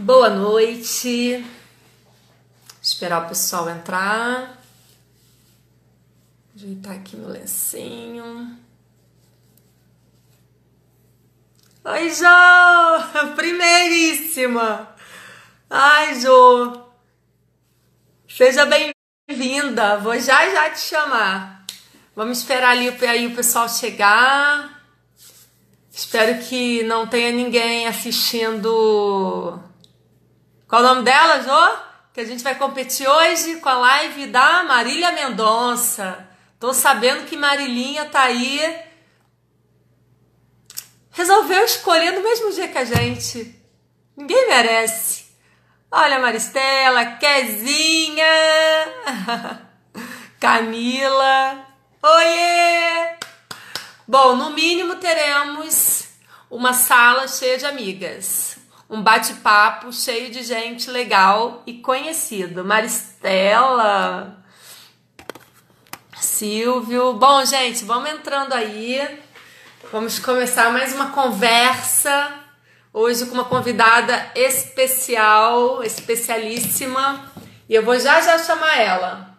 Boa noite. Esperar o pessoal entrar. Ajeitar aqui meu lencinho. Oi, Jo! Primeiríssima! Ai, Jo! Seja bem-vinda. Vou já já te chamar. Vamos esperar ali aí o pessoal chegar. Espero que não tenha ninguém assistindo. Qual o nome dela, Jô? Que a gente vai competir hoje com a live da Marília Mendonça. Tô sabendo que Marilinha tá aí. Resolveu escolher no mesmo dia que a gente. Ninguém merece. Olha Maristela, Kezinha, Camila. Oiê! Bom, no mínimo teremos uma sala cheia de amigas, um bate-papo cheio de gente legal e conhecido. Maristela, Silvio. Bom, gente, vamos entrando aí. Vamos começar mais uma conversa. Hoje com uma convidada especial, especialíssima. E eu vou já já chamar ela.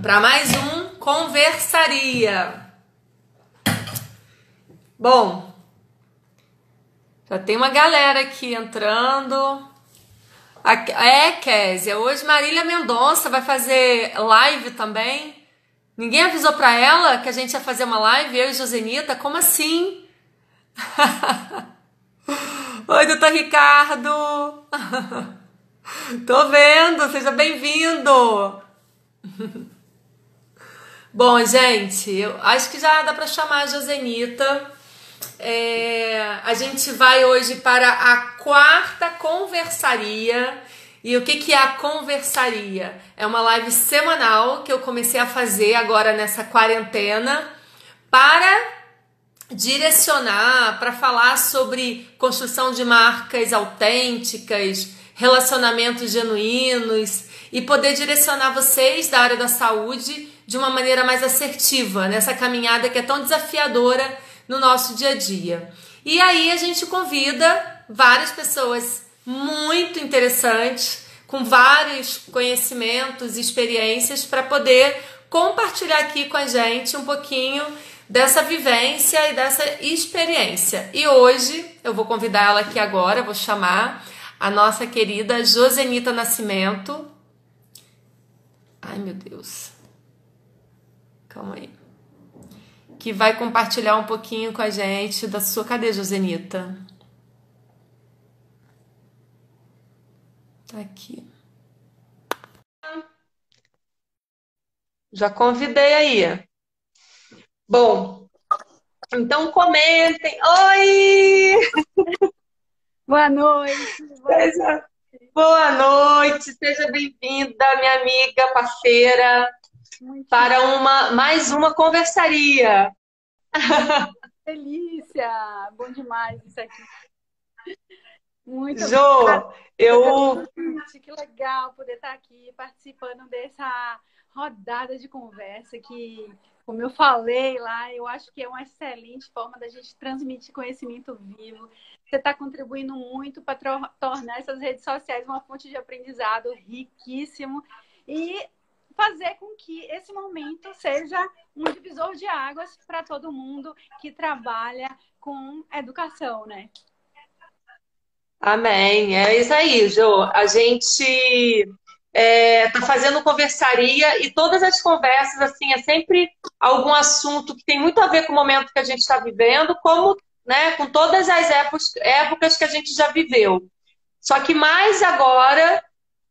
Para mais um conversaria. Bom, já tem uma galera aqui entrando. É, Késia, hoje Marília Mendonça vai fazer live também. Ninguém avisou para ela que a gente ia fazer uma live, eu e Josenita? Como assim? Oi, doutor Ricardo! Tô vendo, seja bem-vindo! Bom, gente, eu acho que já dá para chamar a Josenita. É, a gente vai hoje para a quarta conversaria. E o que, que é a conversaria? É uma live semanal que eu comecei a fazer agora nessa quarentena para direcionar, para falar sobre construção de marcas autênticas, relacionamentos genuínos e poder direcionar vocês da área da saúde de uma maneira mais assertiva nessa caminhada que é tão desafiadora no nosso dia a dia. E aí a gente convida várias pessoas muito interessantes, com vários conhecimentos e experiências para poder compartilhar aqui com a gente um pouquinho dessa vivência e dessa experiência. E hoje eu vou convidar ela aqui agora, vou chamar a nossa querida Josenita Nascimento. Ai, meu Deus. Calma aí. Que vai compartilhar um pouquinho com a gente da sua. Cadê, Josenita? Tá aqui. Já convidei aí. Bom, então comentem. Oi! Boa noite. Boa noite, seja bem-vinda, minha amiga, parceira, muito para uma mais uma conversaria. Delícia! Bom demais isso aqui. Muito Jô, eu. Que legal poder estar aqui participando dessa rodada de conversa que, como eu falei lá, eu acho que é uma excelente forma da gente transmitir conhecimento vivo. Você está contribuindo muito para tornar essas redes sociais uma fonte de aprendizado riquíssimo e fazer com que esse momento seja um divisor de águas para todo mundo que trabalha com educação, né? Amém. É isso aí, Jo. A gente está é, tá fazendo conversaria e todas as conversas, assim, é sempre algum assunto que tem muito a ver com o momento que a gente está vivendo, como né, com todas as épocas, épocas que a gente já viveu. Só que mais agora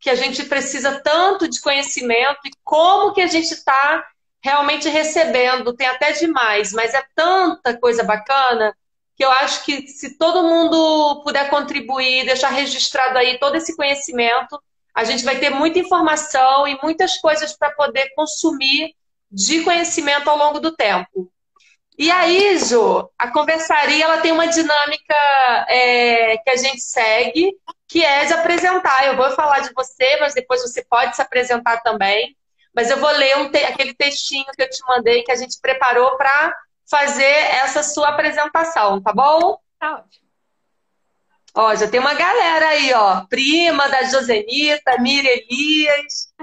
que a gente precisa tanto de conhecimento e como que a gente está realmente recebendo, tem até demais, mas é tanta coisa bacana que eu acho que se todo mundo puder contribuir, deixar registrado aí todo esse conhecimento, a gente vai ter muita informação e muitas coisas para poder consumir de conhecimento ao longo do tempo. E aí, Jo, a conversaria ela tem uma dinâmica é, que a gente segue, que é de apresentar. Eu vou falar de você, mas depois você pode se apresentar também. Mas eu vou ler um te aquele textinho que eu te mandei, que a gente preparou para fazer essa sua apresentação, tá bom? Tá ótimo. Ó, já tem uma galera aí, ó. Prima da Josenita, Mira Elias.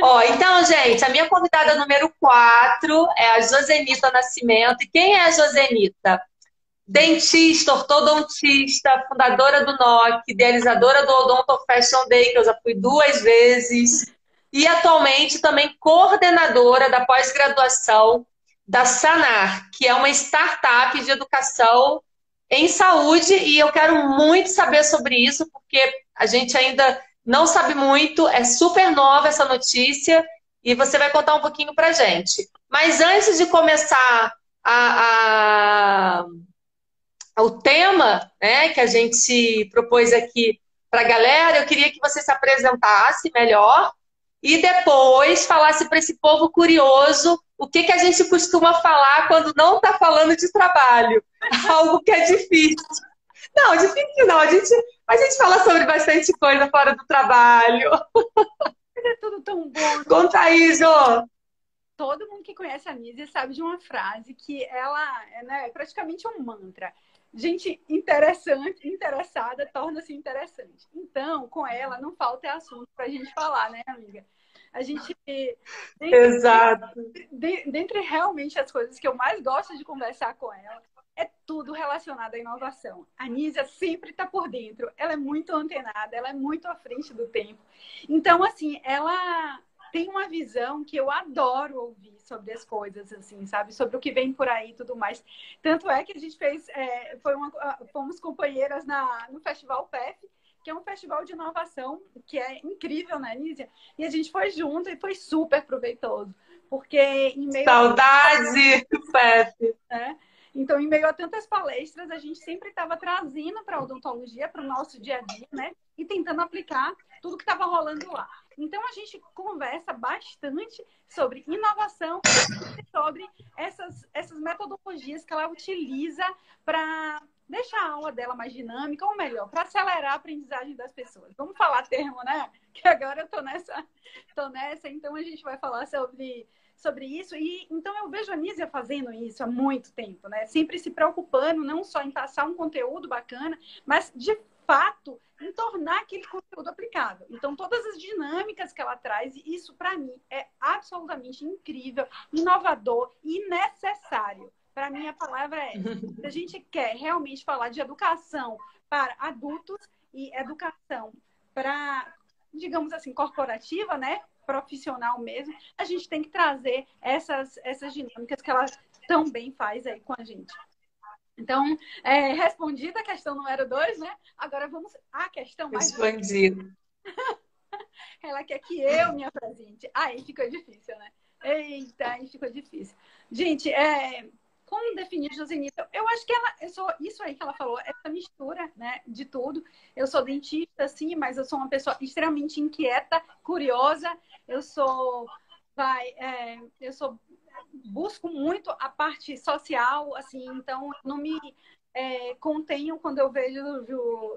Ó, então, gente, a minha convidada número 4 é a Josenita Nascimento. E quem é a Josenita? Dentista, ortodontista, fundadora do NOC, idealizadora do Odonto Fashion Day, que eu já fui duas vezes, e atualmente também coordenadora da pós-graduação da Sanar, que é uma startup de educação em saúde, e eu quero muito saber sobre isso, porque a gente ainda não sabe muito, é super nova essa notícia, e você vai contar um pouquinho pra gente. Mas antes de começar a, a, o tema né, que a gente propôs aqui para a galera, eu queria que você se apresentasse melhor e depois falasse para esse povo curioso o que, que a gente costuma falar quando não está falando de trabalho. Algo que é difícil. Não, difícil não. A gente, a gente fala sobre bastante coisa fora do trabalho. É tudo tão bom. Conta aí, Jô. Todo mundo que conhece a Nízia sabe de uma frase que ela é né, praticamente um mantra. Gente interessante, interessada, torna-se interessante. Então, com ela, não falta assunto para a gente falar, né, amiga? A gente. Dentre, Exato. Dentre realmente as coisas que eu mais gosto de conversar com ela, é tudo relacionado à inovação. A Nízia sempre está por dentro, ela é muito antenada, ela é muito à frente do tempo. Então, assim, ela tem uma visão que eu adoro ouvir sobre as coisas, assim, sabe? Sobre o que vem por aí e tudo mais. Tanto é que a gente fez, é, foi uma, fomos companheiras na, no Festival PEF, que é um festival de inovação que é incrível, né, Nízia? E a gente foi junto e foi super proveitoso. Porque em meio. Saudade, a... PEF! Né? Então, em meio a tantas palestras, a gente sempre estava trazendo para a odontologia, para o nosso dia a dia, né? E tentando aplicar tudo que estava rolando lá. Então, a gente conversa bastante sobre inovação e sobre essas, essas metodologias que ela utiliza para deixar a aula dela mais dinâmica, ou melhor, para acelerar a aprendizagem das pessoas. Vamos falar termo, né? Que agora eu estou nessa, tô nessa, então a gente vai falar sobre, sobre isso. E então eu vejo a Nízia fazendo isso há muito tempo, né? Sempre se preocupando não só em passar um conteúdo bacana, mas de fato em tornar aquele conteúdo aplicável. Então, todas as dinâmicas que ela traz, isso para mim é absolutamente incrível, inovador e necessário. Para mim, a palavra é: se a gente quer realmente falar de educação para adultos e educação para, digamos assim, corporativa, né? Profissional mesmo, a gente tem que trazer essas, essas dinâmicas que ela tão bem faz aí com a gente. Então, é, respondida a questão número dois, né? Agora vamos à questão mais. Respondido. Ela quer que eu me apresente. Aí ficou difícil, né? Eita, aí ficou difícil. Gente, é, como definir Josenita? Eu acho que ela, eu sou isso aí que ela falou, essa mistura, né, de tudo. Eu sou dentista, sim, mas eu sou uma pessoa extremamente inquieta, curiosa. Eu sou, vai, é, eu sou busco muito a parte social, assim, então não me é, contenho quando eu vejo,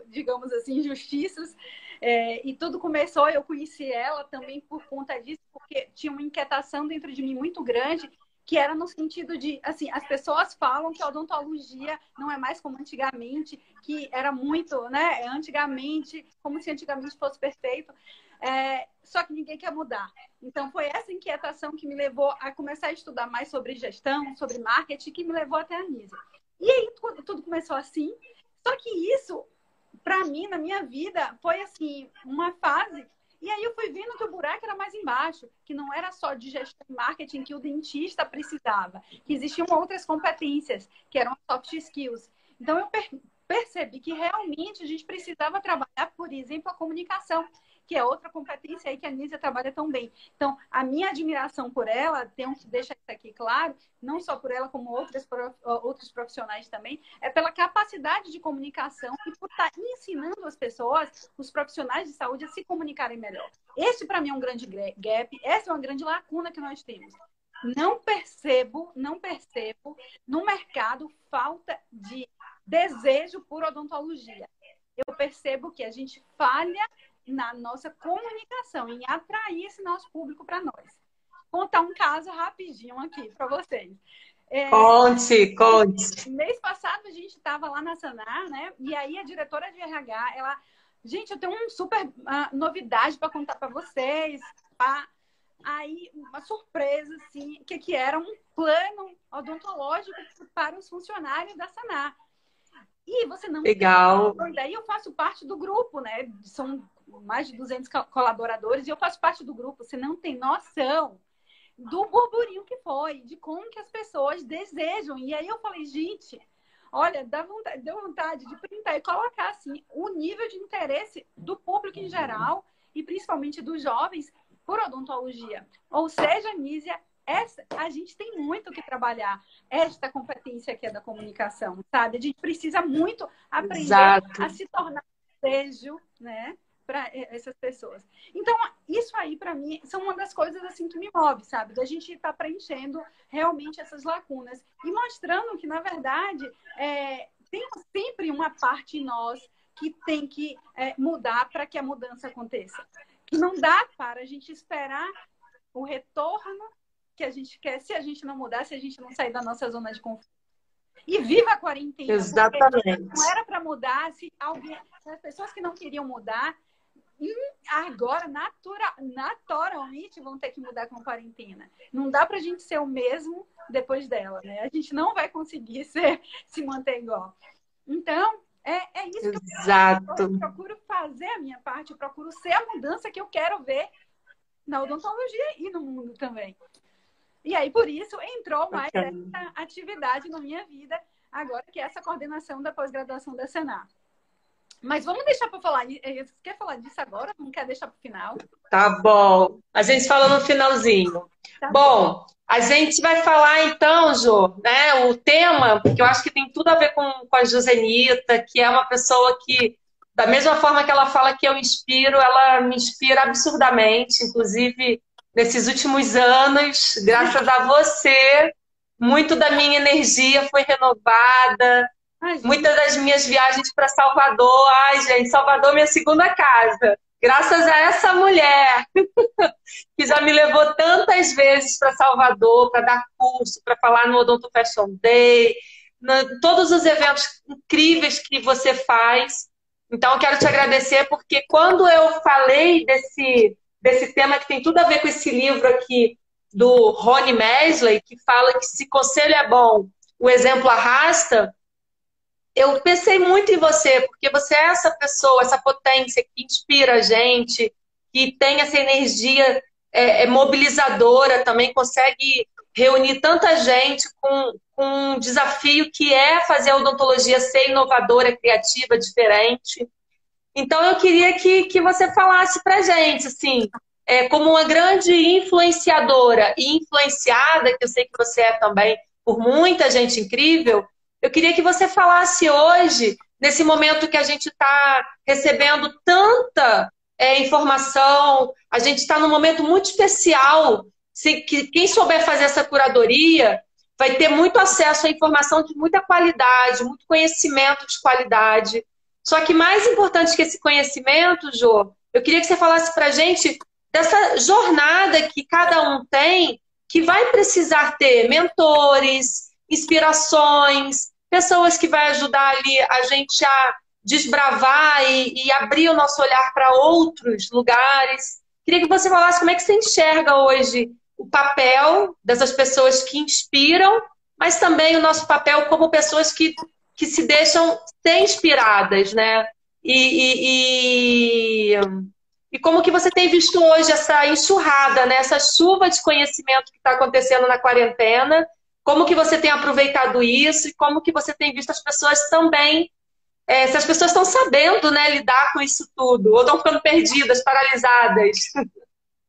digamos assim, injustiças. É, e tudo começou, eu conheci ela também por conta disso, porque tinha uma inquietação dentro de mim muito grande, que era no sentido de, assim, as pessoas falam que a odontologia não é mais como antigamente, que era muito, né, antigamente, como se antigamente fosse perfeito. É, só que ninguém quer mudar. Então, foi essa inquietação que me levou a começar a estudar mais sobre gestão, sobre marketing, que me levou até a Nisa. E aí, tudo começou assim. Só que isso, para mim, na minha vida, foi assim, uma fase. E aí eu fui vendo que o buraco era mais embaixo, que não era só de gestão e marketing que o dentista precisava, que existiam outras competências, que eram soft skills. Então eu percebi que realmente a gente precisava trabalhar, por exemplo, a comunicação que é outra competência aí que a Nízia trabalha tão bem. Então, a minha admiração por ela, tenho que deixar isso aqui claro, não só por ela, como outras, outros profissionais também, é pela capacidade de comunicação e por estar ensinando as pessoas, os profissionais de saúde, a se comunicarem melhor. Esse, para mim, é um grande gap, essa é uma grande lacuna que nós temos. Não percebo, não percebo no mercado falta de desejo por odontologia. Eu percebo que a gente falha na nossa comunicação, em atrair esse nosso público para nós. Contar um caso rapidinho aqui para vocês. É, conte, conte. Mês passado a gente estava lá na Sanar, né? E aí a diretora de RH, ela, gente, eu tenho uma super uh, novidade para contar para vocês. Tá? Aí uma surpresa, assim, que que era um plano odontológico para os funcionários da Sanar. E você não Legal. Tem... Daí eu faço parte do grupo, né? São mais de 200 colaboradores e eu faço parte do grupo. Você não tem noção do burburinho que foi, de como que as pessoas desejam. E aí eu falei, gente, olha, dá vontade, deu vontade de printar e colocar assim o nível de interesse do público em geral e principalmente dos jovens por odontologia. Ou seja, Nízia, essa, a gente tem muito que trabalhar esta competência que é da comunicação, sabe? A gente precisa muito aprender Exato. a se tornar desejo, né? Para essas pessoas. Então, isso aí, para mim, são uma das coisas assim que me move, sabe? Da gente estar tá preenchendo realmente essas lacunas e mostrando que, na verdade, é, tem sempre uma parte em nós que tem que é, mudar para que a mudança aconteça. Que não dá para a gente esperar o retorno que a gente quer se a gente não mudar, se a gente não sair da nossa zona de conforto. E viva a quarentena. Exatamente. Não era para mudar se alguém, as pessoas que não queriam mudar agora, natura, naturalmente, vão ter que mudar com a quarentena. Não dá para a gente ser o mesmo depois dela, né? A gente não vai conseguir ser, se manter igual. Então, é, é isso que Exato. eu, eu procuro fazer a minha parte, eu procuro ser a mudança que eu quero ver na odontologia e no mundo também. E aí, por isso, entrou mais essa atividade na minha vida, agora que é essa coordenação da pós-graduação da Senar. Mas vamos deixar para falar. Eh, você quer falar disso agora? Não quer deixar para o final? Tá bom. A gente fala no finalzinho. Tá bom, bom, a gente vai falar então, Jô, né? O tema, que eu acho que tem tudo a ver com, com a Josenita, que é uma pessoa que, da mesma forma que ela fala que eu inspiro, ela me inspira absurdamente. Inclusive, nesses últimos anos, graças a você, muito da minha energia foi renovada Muitas das minhas viagens para Salvador, ai, gente, Salvador é minha segunda casa. Graças a essa mulher que já me levou tantas vezes para Salvador para dar curso, para falar no Odonto Fashion Day, todos os eventos incríveis que você faz. Então, eu quero te agradecer porque quando eu falei desse, desse tema que tem tudo a ver com esse livro aqui do Rony Mesley, que fala que se conselho é bom, o exemplo arrasta, eu pensei muito em você, porque você é essa pessoa, essa potência que inspira a gente, que tem essa energia é, é mobilizadora, também consegue reunir tanta gente com, com um desafio que é fazer a odontologia ser inovadora, criativa, diferente. Então eu queria que, que você falasse pra gente, assim, é, como uma grande influenciadora e influenciada, que eu sei que você é também por muita gente incrível, eu queria que você falasse hoje, nesse momento que a gente está recebendo tanta é, informação, a gente está num momento muito especial. Se, que, quem souber fazer essa curadoria vai ter muito acesso à informação de muita qualidade, muito conhecimento de qualidade. Só que mais importante que esse conhecimento, Jô, eu queria que você falasse para a gente dessa jornada que cada um tem, que vai precisar ter mentores, inspirações, pessoas que vai ajudar ali a gente a desbravar e, e abrir o nosso olhar para outros lugares. Queria que você falasse como é que você enxerga hoje o papel dessas pessoas que inspiram, mas também o nosso papel como pessoas que, que se deixam ser inspiradas, né? E, e, e, e como que você tem visto hoje essa enxurrada, né? essa chuva de conhecimento que está acontecendo na quarentena como que você tem aproveitado isso e como que você tem visto as pessoas também, é, se as pessoas estão sabendo né, lidar com isso tudo, ou estão ficando perdidas, paralisadas.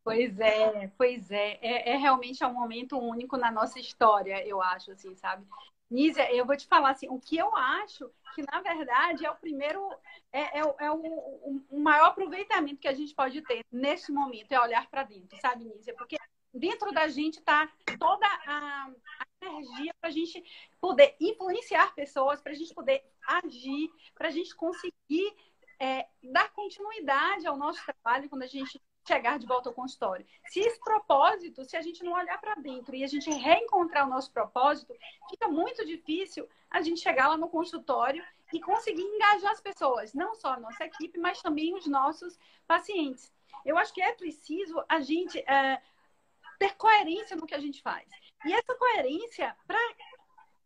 Pois é, pois é. é. É, realmente é um momento único na nossa história, eu acho, assim, sabe? Nízia, eu vou te falar assim, o que eu acho que, na verdade, é o primeiro, é, é, é o, o, maior aproveitamento que a gente pode ter nesse momento, é olhar para dentro, sabe, Nízia? Porque dentro da gente está toda a energia para a gente poder influenciar pessoas, para a gente poder agir, para a gente conseguir é, dar continuidade ao nosso trabalho quando a gente chegar de volta ao consultório. Se esse propósito, se a gente não olhar para dentro e a gente reencontrar o nosso propósito, fica muito difícil a gente chegar lá no consultório e conseguir engajar as pessoas, não só a nossa equipe, mas também os nossos pacientes. Eu acho que é preciso a gente é, ter coerência no que a gente faz. E essa coerência, para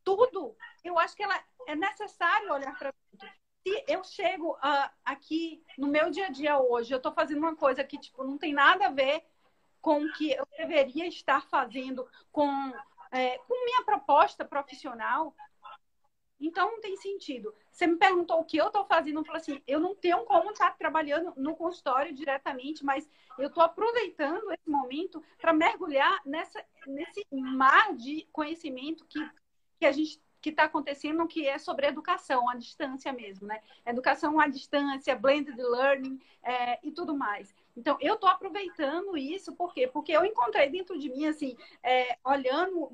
tudo, eu acho que ela é necessário olhar para tudo. Se eu chego uh, aqui no meu dia a dia hoje, eu estou fazendo uma coisa que tipo, não tem nada a ver com o que eu deveria estar fazendo, com, é, com minha proposta profissional, então não tem sentido. Você me perguntou o que eu estou fazendo, eu falei assim, eu não tenho como estar trabalhando no consultório diretamente, mas eu estou aproveitando esse momento para mergulhar nessa, nesse mar de conhecimento que, que a gente que está acontecendo, que é sobre educação à distância mesmo, né? Educação à distância, blended learning é, e tudo mais. Então, eu estou aproveitando isso, por quê? Porque eu encontrei dentro de mim, assim, é, olhando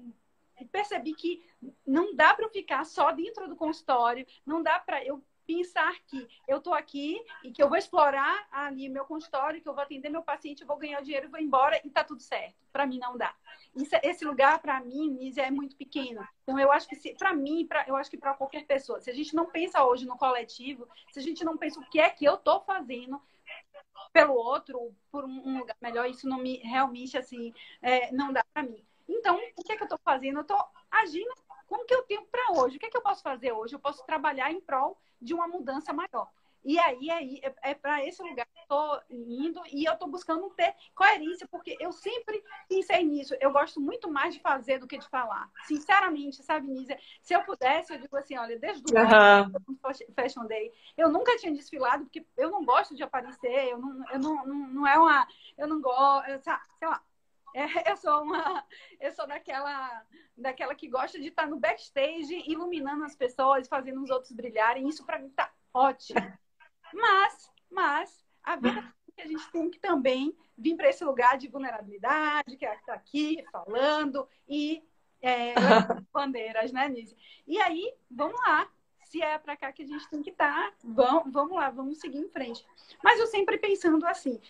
percebi que não dá para ficar só dentro do consultório, não dá para eu pensar que eu estou aqui e que eu vou explorar ali meu consultório, que eu vou atender meu paciente, eu vou ganhar dinheiro, vou embora e está tudo certo. Para mim não dá. Isso, esse lugar para mim, Nízia, é muito pequeno. Então eu acho que para mim, pra, eu acho que para qualquer pessoa, se a gente não pensa hoje no coletivo, se a gente não pensa o que é que eu estou fazendo pelo outro, por um lugar melhor, isso não me realmente assim é, não dá para mim. Então, o que é que eu estou fazendo? Eu estou agindo com o que eu tenho para hoje. O que é que eu posso fazer hoje? Eu posso trabalhar em prol de uma mudança maior. E aí é, é, é para esse lugar que eu estou indo e eu estou buscando ter coerência, porque eu sempre pensei nisso. Eu gosto muito mais de fazer do que de falar. Sinceramente, sabe, Nízia? Se eu pudesse, eu digo assim: olha, desde o uhum. Fashion Day, eu nunca tinha desfilado, porque eu não gosto de aparecer, eu não, eu não, não, não é uma. Eu não gosto, sei lá é, eu sou uma, eu sou daquela, daquela que gosta de estar no backstage, iluminando as pessoas, fazendo os outros brilharem. Isso para mim tá ótimo. Mas, mas a vida é que a gente tem que também vir para esse lugar de vulnerabilidade, que é está aqui falando e é, bandeiras, né, Nise? E aí, vamos lá. Se é para cá que a gente tem que estar, tá, vamos, vamos lá, vamos seguir em frente. Mas eu sempre pensando assim,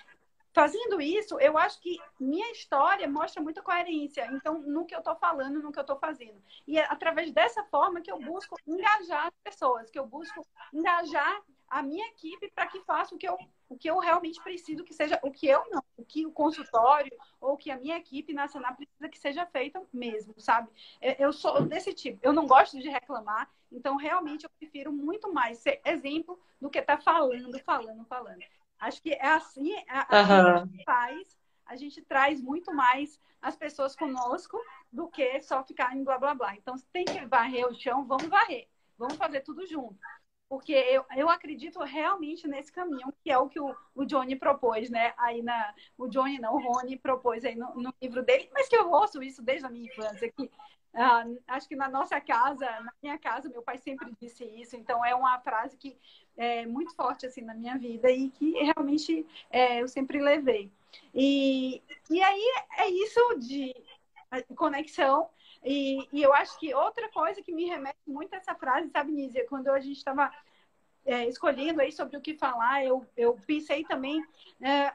fazendo isso, eu acho que minha história mostra muita coerência. Então, no que eu estou falando, no que eu estou fazendo. E é através dessa forma que eu busco engajar as pessoas, que eu busco engajar a minha equipe para que faça o que, eu, o que eu realmente preciso, que seja o que eu não, o que o consultório ou que a minha equipe nacional precisa que seja feito mesmo, sabe? Eu sou desse tipo, eu não gosto de reclamar, então realmente eu prefiro muito mais ser exemplo do que estar tá falando, falando, falando. Acho que é assim, é, assim uhum. a gente faz, a gente traz muito mais as pessoas conosco do que só ficar em blá blá blá. Então, se tem que varrer o chão, vamos varrer. Vamos fazer tudo junto. Porque eu, eu acredito realmente nesse caminho, que é o que o, o Johnny propôs, né? Aí na. O Johnny não, o Rony propôs aí no, no livro dele, mas que eu ouço isso desde a minha infância, que ah, acho que na nossa casa, na minha casa, meu pai sempre disse isso. Então é uma frase que é muito forte assim na minha vida e que realmente é, eu sempre levei. E, e aí é isso de conexão. E, e eu acho que outra coisa que me remete muito a essa frase, sabe, Nízia, quando a gente estava é, escolhendo aí sobre o que falar, eu, eu pensei também. É,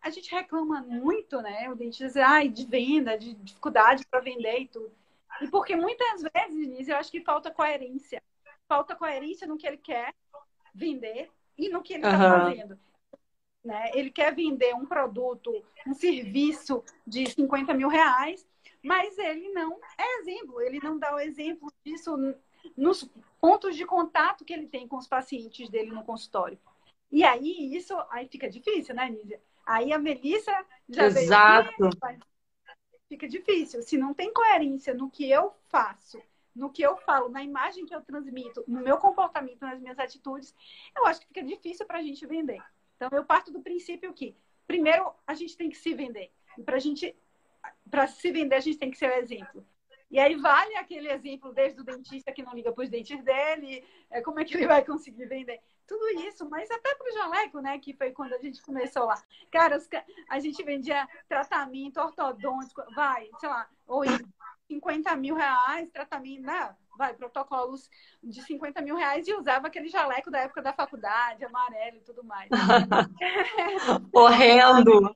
a gente reclama muito, né? O dentista, ai, de venda, de dificuldade para vender e tudo. E porque muitas vezes, eu acho que falta coerência. Falta coerência no que ele quer vender e no que ele está uhum. fazendo. Né? Ele quer vender um produto, um serviço de 50 mil reais, mas ele não é exemplo, ele não dá o exemplo disso nos pontos de contato que ele tem com os pacientes dele no consultório. E aí isso aí fica difícil, né, Nízia? Aí a Melissa já Exato. veio aqui, fica difícil. Se não tem coerência no que eu faço, no que eu falo, na imagem que eu transmito, no meu comportamento, nas minhas atitudes, eu acho que fica difícil para a gente vender. Então, eu parto do princípio que, primeiro, a gente tem que se vender. E para gente, para se vender, a gente tem que ser o exemplo. E aí vale aquele exemplo desde o dentista que não liga para os dentes dele, é, como é que ele vai conseguir vender? Tudo isso, mas até para o jaleco, né? Que foi quando a gente começou lá. Cara, a gente vendia tratamento ortodôntico, vai, sei lá, ou 50 mil reais, tratamento, né? Vai, protocolos de 50 mil reais e usava aquele jaleco da época da faculdade, amarelo e tudo mais. Horrendo!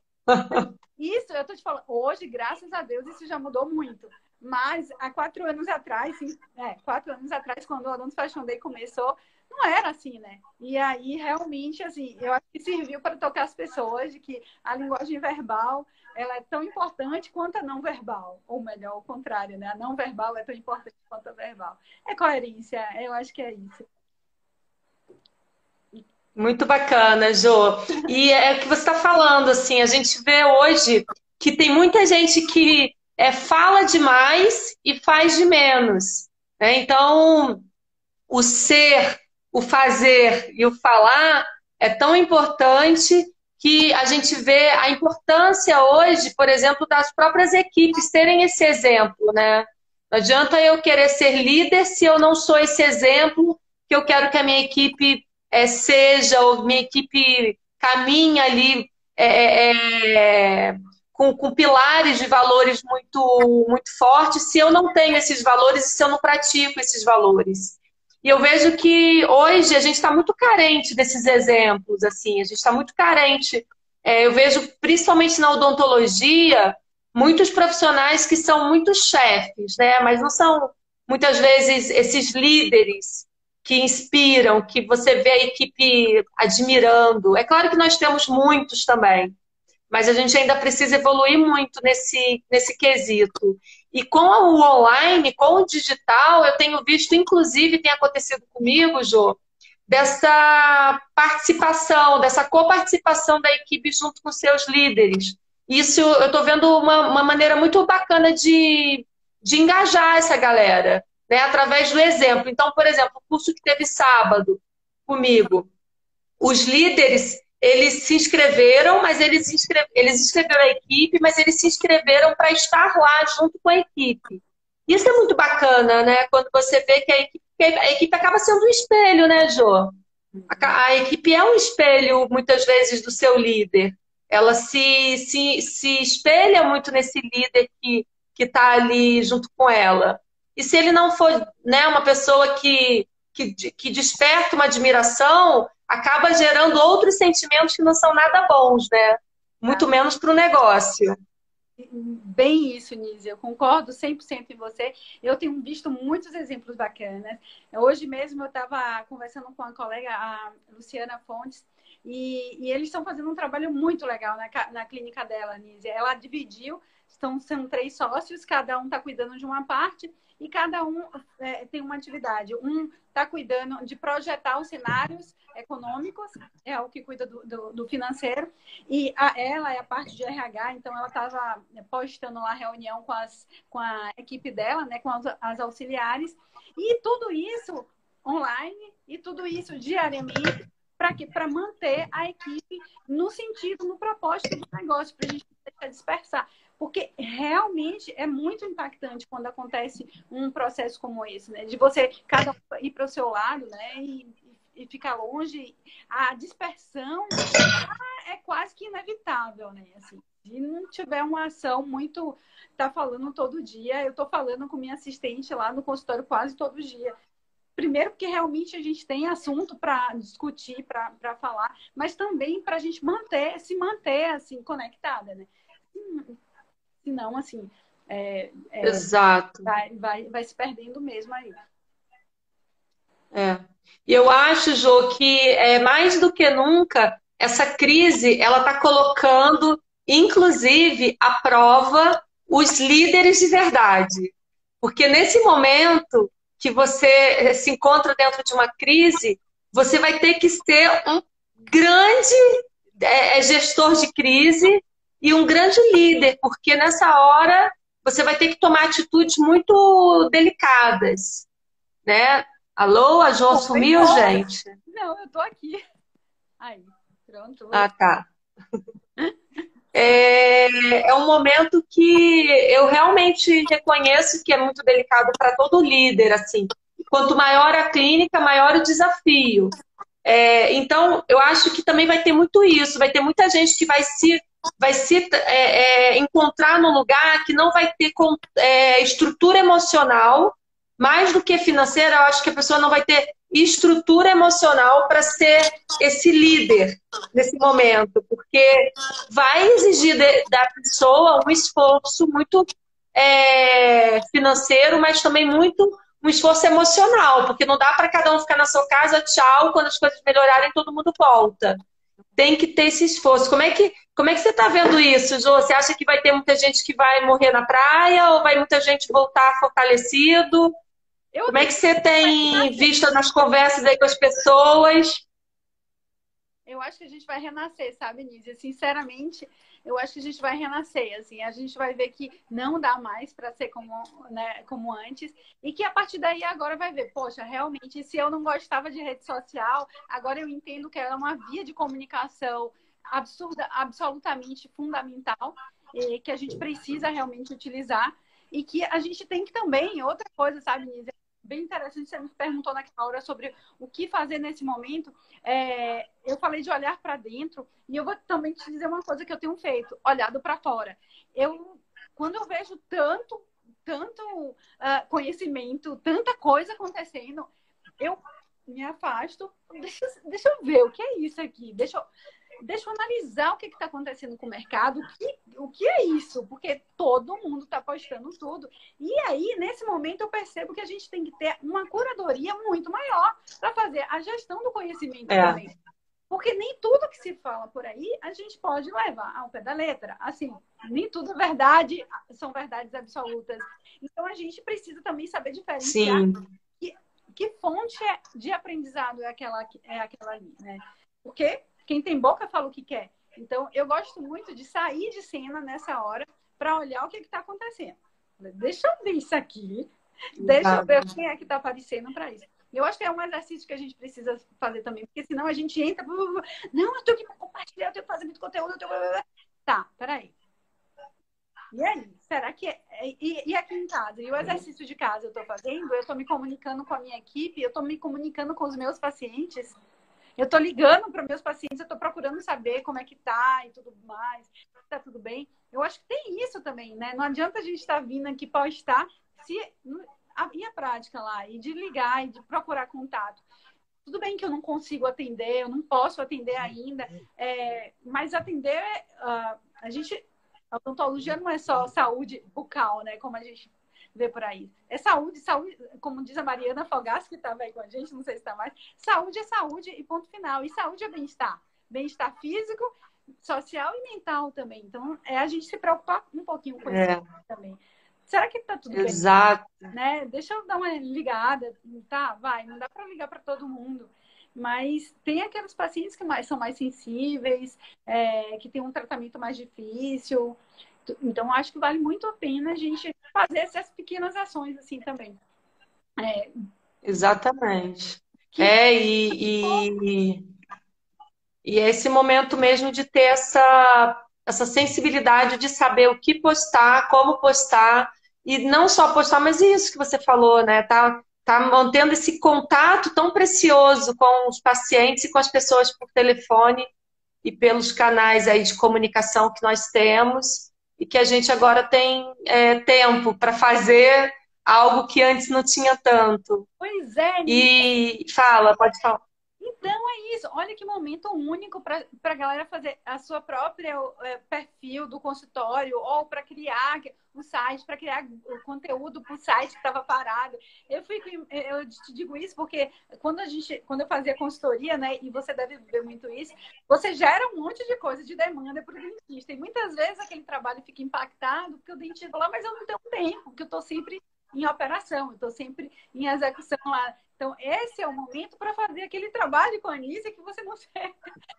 Isso, eu tô te falando, hoje, graças a Deus, isso já mudou muito. Mas há quatro anos atrás, sim, é, quatro anos atrás, quando o Alunos Fashion Day começou, não era assim, né? E aí, realmente, assim, eu acho que serviu para tocar as pessoas de que a linguagem verbal ela é tão importante quanto a não verbal. Ou melhor, o contrário, né? A não verbal é tão importante quanto a verbal. É coerência, eu acho que é isso. Muito bacana, Jo. E é o que você está falando, assim, a gente vê hoje que tem muita gente que é, fala demais e faz de menos. Né? Então, o ser o fazer e o falar é tão importante que a gente vê a importância hoje, por exemplo, das próprias equipes terem esse exemplo, né? Não adianta eu querer ser líder se eu não sou esse exemplo que eu quero que a minha equipe é, seja, ou minha equipe caminhe ali é, é, com, com, pilares de valores muito, muito fortes, se eu não tenho esses valores e se eu não pratico esses valores. E eu vejo que hoje a gente está muito carente desses exemplos, assim, a gente está muito carente. É, eu vejo, principalmente na odontologia, muitos profissionais que são muito chefes, né? Mas não são muitas vezes esses líderes que inspiram, que você vê a equipe admirando. É claro que nós temos muitos também, mas a gente ainda precisa evoluir muito nesse, nesse quesito. E com o online, com o digital, eu tenho visto, inclusive, tem acontecido comigo, Jô, dessa participação, dessa coparticipação da equipe junto com seus líderes. Isso eu estou vendo uma, uma maneira muito bacana de, de engajar essa galera, né? Através do exemplo. Então, por exemplo, o curso que teve sábado comigo, os líderes eles se inscreveram, mas eles, se inscreveram, eles inscreveram a equipe, mas eles se inscreveram para estar lá junto com a equipe. Isso é muito bacana, né? Quando você vê que a equipe, a equipe acaba sendo um espelho, né, Jô? A, a, equipe é um espelho, muitas vezes, do seu líder. Ela se, se, se espelha muito nesse líder que está ali junto com ela. E se ele não for né, uma pessoa que, que, que desperta uma admiração, acaba gerando outros sentimentos que não são nada bons, né? Muito ah. menos para o negócio. Bem isso, Nise, eu concordo 100% em você. Eu tenho visto muitos exemplos bacanas. Hoje mesmo eu estava conversando com a colega, a Luciana Fontes, e, e eles estão fazendo um trabalho muito legal na, na clínica dela, Nise. Ela dividiu, estão, são três sócios, cada um está cuidando de uma parte, e cada um é, tem uma atividade. Um está cuidando de projetar os cenários econômicos, é o que cuida do, do, do financeiro, e a, ela é a parte de RH, então ela estava postando lá reunião com, as, com a equipe dela, né, com as, as auxiliares, e tudo isso online, e tudo isso diariamente, para quê? Para manter a equipe no sentido, no propósito do negócio, para a gente não dispersar. Porque realmente é muito impactante quando acontece um processo como esse, né? De você cada um ir para o seu lado, né? E, e ficar longe. A dispersão é quase que inevitável, né? Assim, se não tiver uma ação muito. Tá falando todo dia, eu tô falando com minha assistente lá no consultório quase todo dia. Primeiro, porque realmente a gente tem assunto para discutir, para falar, mas também para a gente manter, se manter assim, conectada, né? Senão, assim, é, é, Exato. Vai, vai, vai se perdendo mesmo aí. É. E eu acho, Jô, que é, mais do que nunca, essa crise, ela está colocando, inclusive, à prova os líderes de verdade. Porque nesse momento que você se encontra dentro de uma crise, você vai ter que ser um grande é, é gestor de crise e um grande líder, porque nessa hora você vai ter que tomar atitudes muito delicadas, né? Alô, a Jo sumiu, gente? Não, eu tô aqui. Aí, pronto. Ah, tá. É, é um momento que eu realmente reconheço que é muito delicado para todo líder, assim. Quanto maior a clínica, maior o desafio. É, então, eu acho que também vai ter muito isso, vai ter muita gente que vai se vai se é, é, encontrar num lugar que não vai ter é, estrutura emocional, mais do que financeira, eu acho que a pessoa não vai ter estrutura emocional para ser esse líder nesse momento, porque vai exigir de, da pessoa um esforço muito é, financeiro, mas também muito um esforço emocional, porque não dá para cada um ficar na sua casa, tchau, quando as coisas melhorarem, todo mundo volta. Tem que ter esse esforço. Como é que, como é que você está vendo isso, Jô? Você acha que vai ter muita gente que vai morrer na praia ou vai muita gente voltar fortalecido? Eu como é que você tem visto nas conversas aí com as pessoas? Eu acho que a gente vai renascer, sabe, Nízia? Sinceramente, eu acho que a gente vai renascer, assim, a gente vai ver que não dá mais para ser como, né, como antes e que a partir daí agora vai ver, poxa, realmente, se eu não gostava de rede social, agora eu entendo que ela é uma via de comunicação absurda, absolutamente fundamental que a gente precisa realmente utilizar e que a gente tem que também, outra coisa, sabe, Nisa, bem interessante, você me perguntou naquela hora sobre o que fazer nesse momento. É, eu falei de olhar para dentro e eu vou também te dizer uma coisa que eu tenho feito, olhado para fora. Eu, quando eu vejo tanto, tanto uh, conhecimento, tanta coisa acontecendo, eu me afasto, deixa, deixa eu ver o que é isso aqui, deixa eu deixa eu analisar o que está acontecendo com o mercado, o que, o que é isso, porque todo mundo está postando tudo. E aí, nesse momento, eu percebo que a gente tem que ter uma curadoria muito maior para fazer a gestão do conhecimento é. também. Porque nem tudo que se fala por aí a gente pode levar ao pé da letra. Assim, nem tudo é verdade, são verdades absolutas. Então a gente precisa também saber diferenciar que, que, fonte é de aprendizado é aquela, é aquela ali, né? Porque quem tem boca fala o que quer. Então, eu gosto muito de sair de cena nessa hora para olhar o que está acontecendo. Deixa eu ver isso aqui. Deixa eu ver quem é que está aparecendo para isso. Eu acho que é um exercício que a gente precisa fazer também, porque senão a gente entra. Não, eu tenho que compartilhar, eu tenho que fazer muito conteúdo. Eu tenho... Tá, peraí. E aí? Será que. É... E, e, aqui em casa? E o exercício de casa eu estou fazendo? Eu estou me comunicando com a minha equipe? Eu estou me comunicando com os meus pacientes? Eu estou ligando para meus pacientes, eu estou procurando saber como é que tá e tudo mais, está tudo bem. Eu acho que tem isso também, né? Não adianta a gente estar tá vindo aqui postar se a minha prática lá e de ligar e de procurar contato. Tudo bem que eu não consigo atender, eu não posso atender ainda, é, mas atender, uh, a gente, a odontologia não é só saúde bucal, né? Como a gente vê por aí. É saúde, saúde, como diz a Mariana Fogaça, que estava aí com a gente, não sei se está mais. Saúde é saúde e ponto final. E saúde é bem-estar. Bem-estar físico, social e mental também. Então, é a gente se preocupar um pouquinho com é. isso também. Será que tá tudo Exato. bem? Né? Deixa eu dar uma ligada, tá? Vai, não dá para ligar para todo mundo. Mas tem aqueles pacientes que mais, são mais sensíveis, é, que têm um tratamento mais difícil. Então, acho que vale muito a pena a gente fazer essas pequenas ações assim também. É... Exatamente. Que... É, e, e, e é esse momento mesmo de ter essa, essa sensibilidade de saber o que postar, como postar, e não só postar, mas isso que você falou, né? Tá, tá mantendo esse contato tão precioso com os pacientes e com as pessoas por telefone e pelos canais aí de comunicação que nós temos e que a gente agora tem é, tempo para fazer algo que antes não tinha tanto. Pois é. E fala, pode falar. Então é isso. Olha que momento único para a galera fazer a sua própria é, perfil do consultório ou para criar o site, para criar o conteúdo para o site que estava parado. Eu fico, eu te digo isso porque quando a gente, quando eu fazia consultoria, né, e você deve ver muito isso, você gera um monte de coisa de demanda para o dentista. E muitas vezes aquele trabalho fica impactado porque o dentista fala, mas eu não tenho tempo, porque eu estou sempre em operação, eu estou sempre em execução lá. Então, esse é o momento para fazer aquele trabalho com a Anísia que você não fez,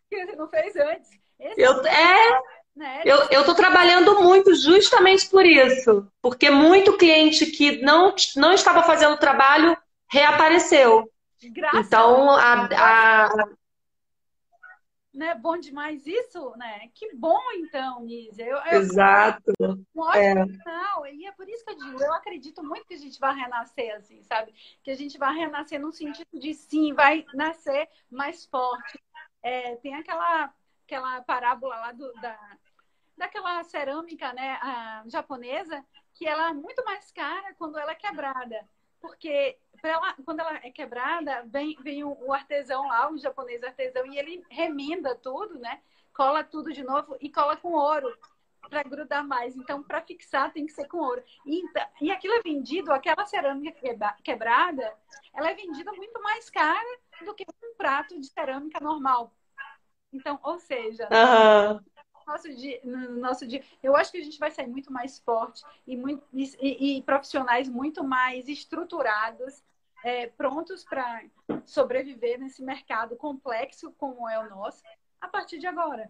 que você não fez antes. Esse eu, é, né? eu estou trabalhando muito justamente por isso. Porque muito cliente que não, não estava fazendo o trabalho reapareceu. Graças então, a, a, né? Bom demais isso, né? Que bom, então, Nízia. Eu, eu, Exato. Um ótimo é. final. E é por isso que eu digo, eu acredito muito que a gente vai renascer, assim, sabe? Que a gente vai renascer no sentido de, sim, vai nascer mais forte. É, tem aquela, aquela parábola lá do, da, daquela cerâmica, né, japonesa, que ela é muito mais cara quando ela é quebrada. Porque ela, quando ela é quebrada, vem, vem o, artesão lá, o japonês artesão, e ele remenda tudo, né? Cola tudo de novo e cola com ouro para grudar mais. Então, para fixar, tem que ser com ouro. E, e aquilo é vendido, aquela cerâmica quebrada, ela é vendida muito mais cara do que um prato de cerâmica normal. Então, ou seja. Nosso dia, no nosso dia, eu acho que a gente vai sair muito mais forte e, muito, e, e profissionais muito mais estruturados, é, prontos para sobreviver nesse mercado complexo como é o nosso, a partir de agora.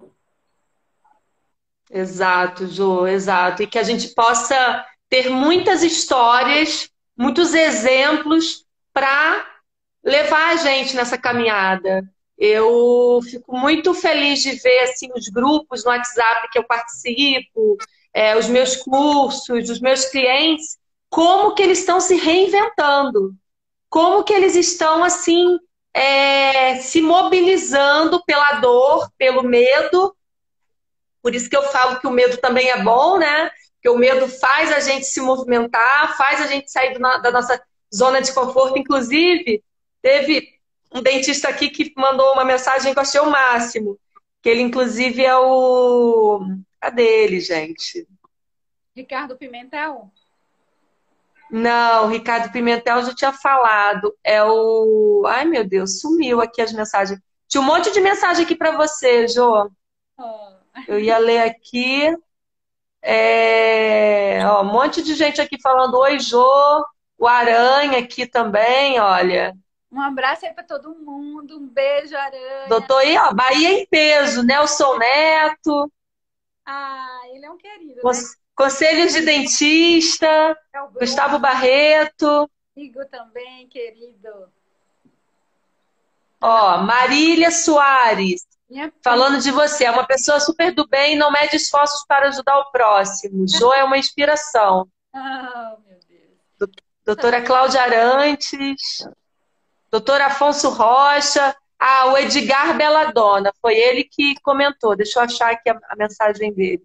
Exato, Jo, exato. E que a gente possa ter muitas histórias, muitos exemplos para levar a gente nessa caminhada. Eu fico muito feliz de ver assim, os grupos no WhatsApp que eu participo, é, os meus cursos, os meus clientes, como que eles estão se reinventando, como que eles estão assim é, se mobilizando pela dor, pelo medo. Por isso que eu falo que o medo também é bom, né? Que o medo faz a gente se movimentar, faz a gente sair da nossa zona de conforto. Inclusive, teve um dentista aqui que mandou uma mensagem que eu achei o máximo. Que ele, inclusive, é o. Cadê ele, gente? Ricardo Pimentel? Não, Ricardo Pimentel já tinha falado. É o. Ai, meu Deus, sumiu aqui as mensagens. Tinha um monte de mensagem aqui para você, Jô. Oh. Eu ia ler aqui. É... Ó, um monte de gente aqui falando Oi, Jô. O Aranha aqui também, olha. Um abraço aí para todo mundo. Um beijo, Aranha. Doutor aí, ó, Bahia em peso. Nelson Neto. Ah, ele é um querido. Cons né? Conselhos de Dentista. É Gustavo Barreto. Amigo também, querido. Ó, Marília Soares. Falando de você, é uma pessoa super do bem e não mede esforços para ajudar o próximo. Jo é uma inspiração. Oh, meu Deus. Doutora Cláudia Arantes. Doutor Afonso Rocha. Ah, o Edgar Belladonna. Foi ele que comentou. Deixa eu achar aqui a, a mensagem dele.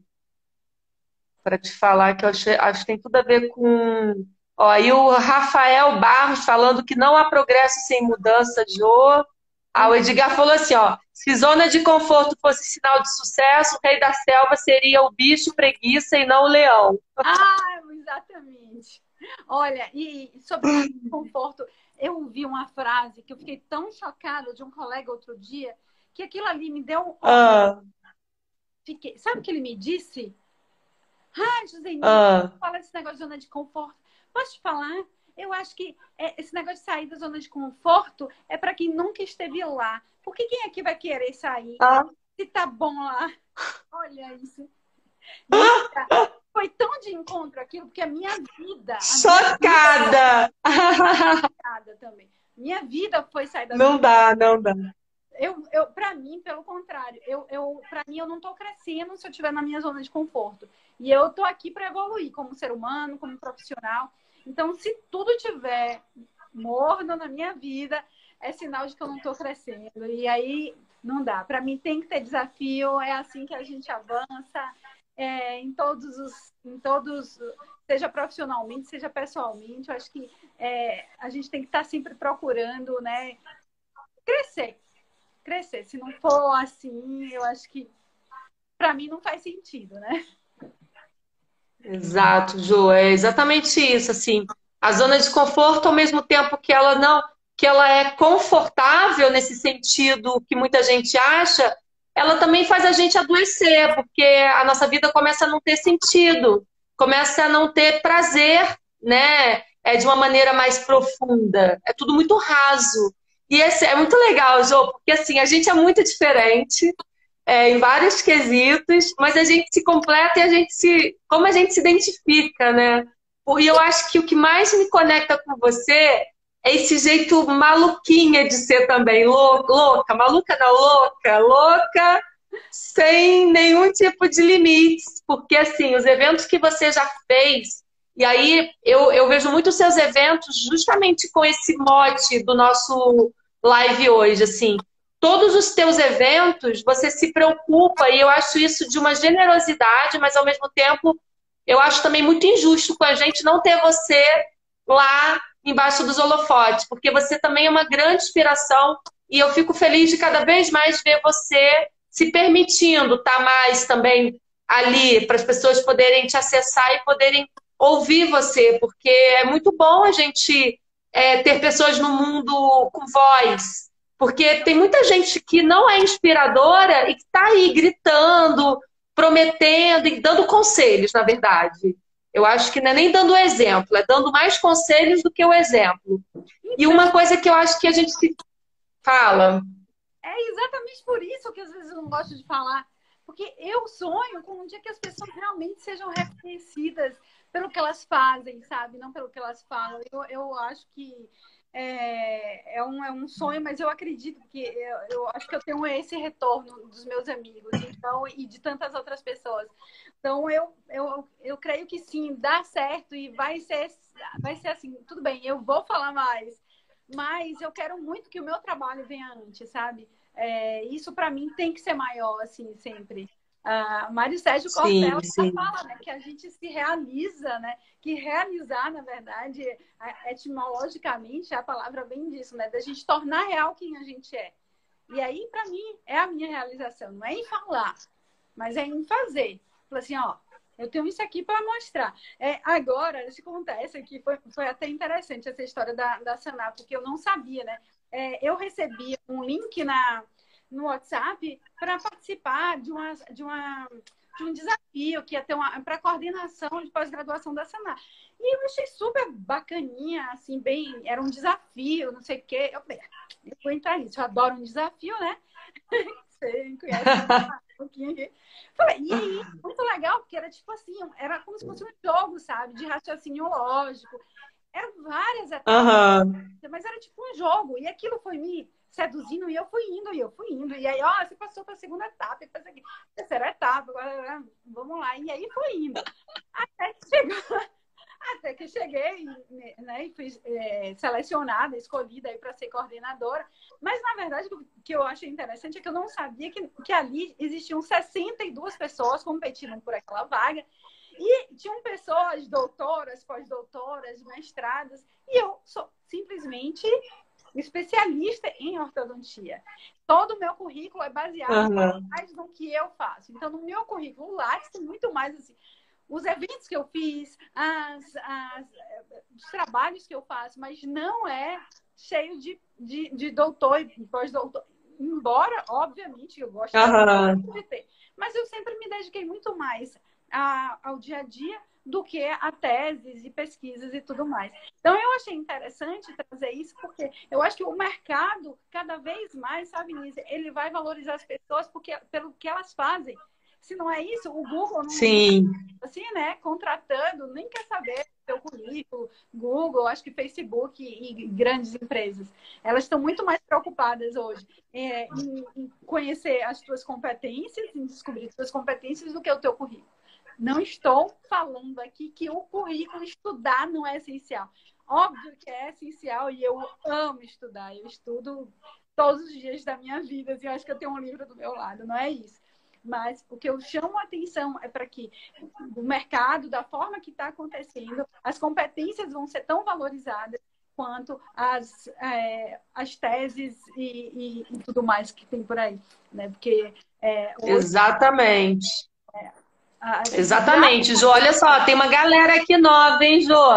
Para te falar que eu acho, acho que tem tudo a ver com. Ó, aí o Rafael Barros falando que não há progresso sem mudança, Jô. Ah, o Edgar falou assim, ó. Se zona de conforto fosse sinal de sucesso, o rei da selva seria o bicho preguiça e não o leão. Ah, exatamente. Olha, e sobre o conforto, eu ouvi uma frase que eu fiquei tão chocada de um colega outro dia, que aquilo ali me deu. Ah. Fiquei... Sabe o que ele me disse? Ah, José, ah. fala desse negócio de zona de conforto. Posso te falar? Eu acho que é, esse negócio de sair da zona de conforto é para quem nunca esteve lá. Porque quem aqui vai querer sair? Ah. Se tá bom lá. Olha isso. Foi tão de encontro aquilo, porque a minha vida. A Chocada! Vida, também. Minha vida foi sair da Não dá, não dá. Eu, eu, para mim, pelo contrário, eu, eu, para mim, eu não estou crescendo se eu estiver na minha zona de conforto. E eu estou aqui para evoluir como ser humano, como profissional. Então, se tudo tiver morno na minha vida, é sinal de que eu não estou crescendo. E aí não dá. Para mim tem que ter desafio, é assim que a gente avança. É, em todos os, em todos, seja profissionalmente, seja pessoalmente, eu acho que é, a gente tem que estar sempre procurando, né, crescer, crescer. Se não for assim, eu acho que para mim não faz sentido, né? Exato, Ju, é exatamente isso, assim. A zona de conforto, ao mesmo tempo que ela não, que ela é confortável nesse sentido que muita gente acha, ela também faz a gente adoecer, porque a nossa vida começa a não ter sentido, começa a não ter prazer, né? É de uma maneira mais profunda. É tudo muito raso. E esse é muito legal, Jô, porque assim, a gente é muito diferente é, em vários quesitos, mas a gente se completa e a gente se. como a gente se identifica, né? E eu acho que o que mais me conecta com você esse jeito maluquinha de ser também. Louca, louca maluca não, louca, louca, sem nenhum tipo de limites. Porque, assim, os eventos que você já fez, e aí eu, eu vejo os seus eventos justamente com esse mote do nosso live hoje, assim todos os teus eventos, você se preocupa, e eu acho isso de uma generosidade, mas ao mesmo tempo eu acho também muito injusto com a gente não ter você lá embaixo dos holofotes, porque você também é uma grande inspiração e eu fico feliz de cada vez mais ver você se permitindo estar tá mais também ali para as pessoas poderem te acessar e poderem ouvir você, porque é muito bom a gente é, ter pessoas no mundo com voz, porque tem muita gente que não é inspiradora e que está aí gritando, prometendo e dando conselhos, na verdade. Eu acho que não é nem dando exemplo, é dando mais conselhos do que o exemplo. E uma coisa que eu acho que a gente se fala. É exatamente por isso que às vezes eu não gosto de falar. Porque eu sonho com um dia que as pessoas realmente sejam reconhecidas pelo que elas fazem, sabe? Não pelo que elas falam. Eu, eu acho que é, é, um, é um sonho, mas eu acredito que eu, eu acho que eu tenho esse retorno dos meus amigos então, e de tantas outras pessoas. Então, eu, eu, eu creio que sim, dá certo e vai ser, vai ser assim, tudo bem, eu vou falar mais, mas eu quero muito que o meu trabalho venha antes, sabe? É, isso para mim tem que ser maior, assim, sempre. A Mário Sérgio Cortella fala né, que a gente se realiza, né? Que realizar, na verdade, etimologicamente, a palavra vem disso, né? Da gente tornar real quem a gente é. E aí, para mim, é a minha realização. Não é em falar, mas é em fazer. Fala assim, ó, eu tenho isso aqui para mostrar. É, agora, se acontece aqui, foi, foi até interessante essa história da, da Saná, porque eu não sabia, né? É, eu recebi um link na, no WhatsApp para participar de, uma, de, uma, de um desafio que ia ter para coordenação de pós-graduação da Senar. E eu achei super bacaninha, assim, bem, era um desafio, não sei o quê. Eu falei, ah, eu vou entrar nisso, eu adoro um desafio, né? Você conhece um pouquinho aqui. Falei, e aí, muito legal, porque era tipo assim, era como se fosse um jogo, sabe? De raciocínio lógico. Eram várias etapas, uhum. mas era tipo um jogo. E aquilo foi me seduzindo e eu fui indo, e eu fui indo. E aí, ó, você passou para a segunda etapa, e depois aqui, terceira etapa, agora vamos lá. E aí foi indo. Até que chegou. Até que cheguei né, e fui é, selecionada, escolhida para ser coordenadora. Mas, na verdade, o que eu achei interessante é que eu não sabia que, que ali existiam 62 pessoas competindo por aquela vaga. E tinham pessoas, doutoras, pós-doutoras, mestradas, e eu sou simplesmente especialista em ortodontia. Todo o meu currículo é baseado uhum. mais no que eu faço. Então, no meu currículo lá, tem muito mais assim. Os eventos que eu fiz, as, as, os trabalhos que eu faço, mas não é cheio de, de, de doutor e pós-doutor. Embora, obviamente, eu gosto uhum. de ter. Mas eu sempre me dediquei muito mais a, ao dia a dia do que a teses e pesquisas e tudo mais. Então, eu achei interessante trazer isso, porque eu acho que o mercado, cada vez mais, sabe, Nise, ele vai valorizar as pessoas porque, pelo que elas fazem. Se não é isso, o Google não Sim. assim, né, contratando, nem quer saber seu currículo, Google, acho que Facebook e, grandes empresas. Elas estão muito mais preocupadas hoje é, em, em conhecer as tuas competências, em descobrir as tuas competências do que o teu currículo. Não estou falando aqui que o currículo estudar não é essencial. Óbvio que é essencial e eu amo estudar. Eu estudo todos os dias da minha vida. Assim, eu acho que eu tenho um livro do meu lado, não é isso. Mas o que eu chamo a atenção é para que o mercado, da forma que está acontecendo, as competências vão ser tão valorizadas quanto as, é, as teses e, e, e, tudo mais que tem por aí. Né? Porque, é, hoje, Exatamente. É, Exatamente, Jô. Olha só, tem uma galera aqui nova, hein, Jô?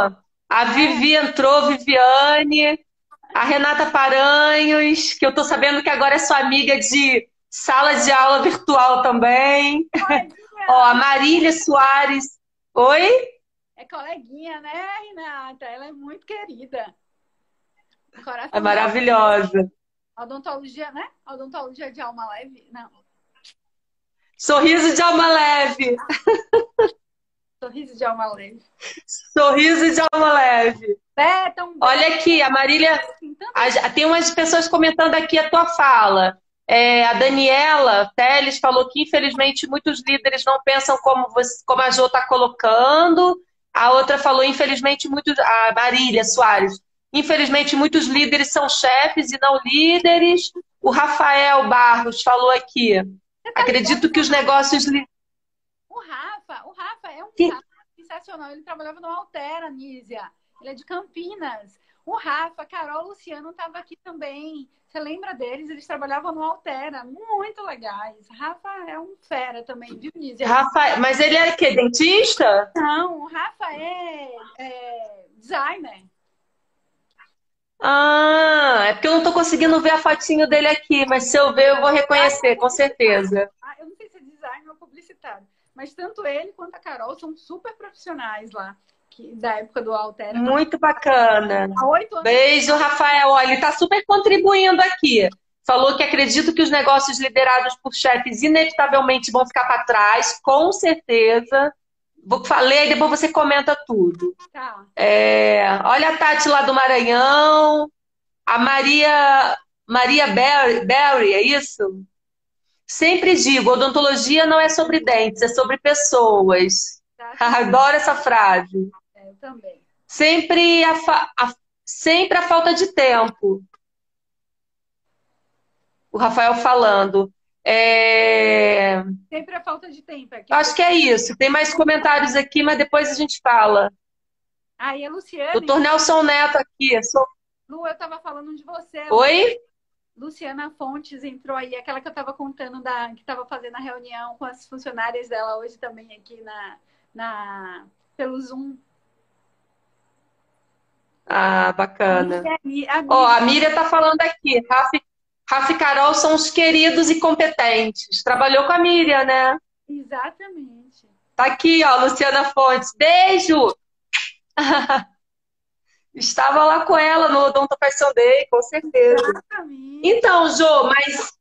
A é. Vivi entrou, Viviane, a Renata Paranhos, que eu tô sabendo que agora é sua amiga de sala de aula virtual também. Ó, a Marília Soares. Oi? É coleguinha, né, Renata? Ela é muito querida. Coração é maravilhosa. Odontologia, né? Odontologia de alma leve. Não. Sorriso de alma leve. Sorriso de alma leve. Sorriso de alma leve. É, tão Olha aqui, a Marília. A, tem umas pessoas comentando aqui a tua fala. É, a Daniela Teles falou que, infelizmente, muitos líderes não pensam como, você, como a Jo está colocando. A outra falou, infelizmente, muitos. A Marília Soares. Infelizmente, muitos líderes são chefes e não líderes. O Rafael Barros falou aqui. Acredito que os negócios. O Rafa, o Rafa é um que... cara sensacional. Ele trabalhava no Altera, Nízia. Ele é de Campinas. O Rafa, a Carol, o Luciano estavam aqui também. Você lembra deles? Eles trabalhavam no Altera, muito legais. Rafa é um fera também, viu, Nízia? Rafa, mas ele é que dentista? Não, o Rafa é, é designer. Ah, é porque eu não tô conseguindo ver a fotinho dele aqui, mas se eu ver, eu vou reconhecer, com certeza. Ah, eu não sei se é designer ou publicitário, mas tanto ele quanto a Carol são super profissionais lá que, da época do Altera. Muito bacana. Há oito anos. Beijo, Rafael. Olha, ele está super contribuindo aqui. Falou que acredito que os negócios liderados por chefes inevitavelmente vão ficar para trás, com certeza. Vou ler e depois você comenta tudo. Tá. É, olha a Tati lá do Maranhão. A Maria Maria Berry, Berry, é isso? Sempre digo, odontologia não é sobre dentes, é sobre pessoas. Tá. Adoro essa frase. É, também. Sempre a, a... sempre a falta de tempo. O Rafael falando. É... Sempre a falta de tempo. Aqui Acho que é isso. Tem mais comentários aqui, mas depois a gente fala. Aí a Luciana. Doutor Nelson Neto aqui. Sou... Lu, eu estava falando de você. Oi? Luciana Fontes entrou aí, aquela que eu estava contando da, que estava fazendo a reunião com as funcionárias dela hoje também aqui na, na pelo Zoom. Ah, bacana. Ó, oh, a Miriam tá falando aqui. Rafa, Rafa e Carol são os queridos e competentes. Trabalhou com a Miriam, né? Exatamente. Tá aqui, ó, Luciana Fontes. Beijo! Estava lá com ela no Odonto Fashion Day, com certeza. Exatamente. Então, Jô, mas,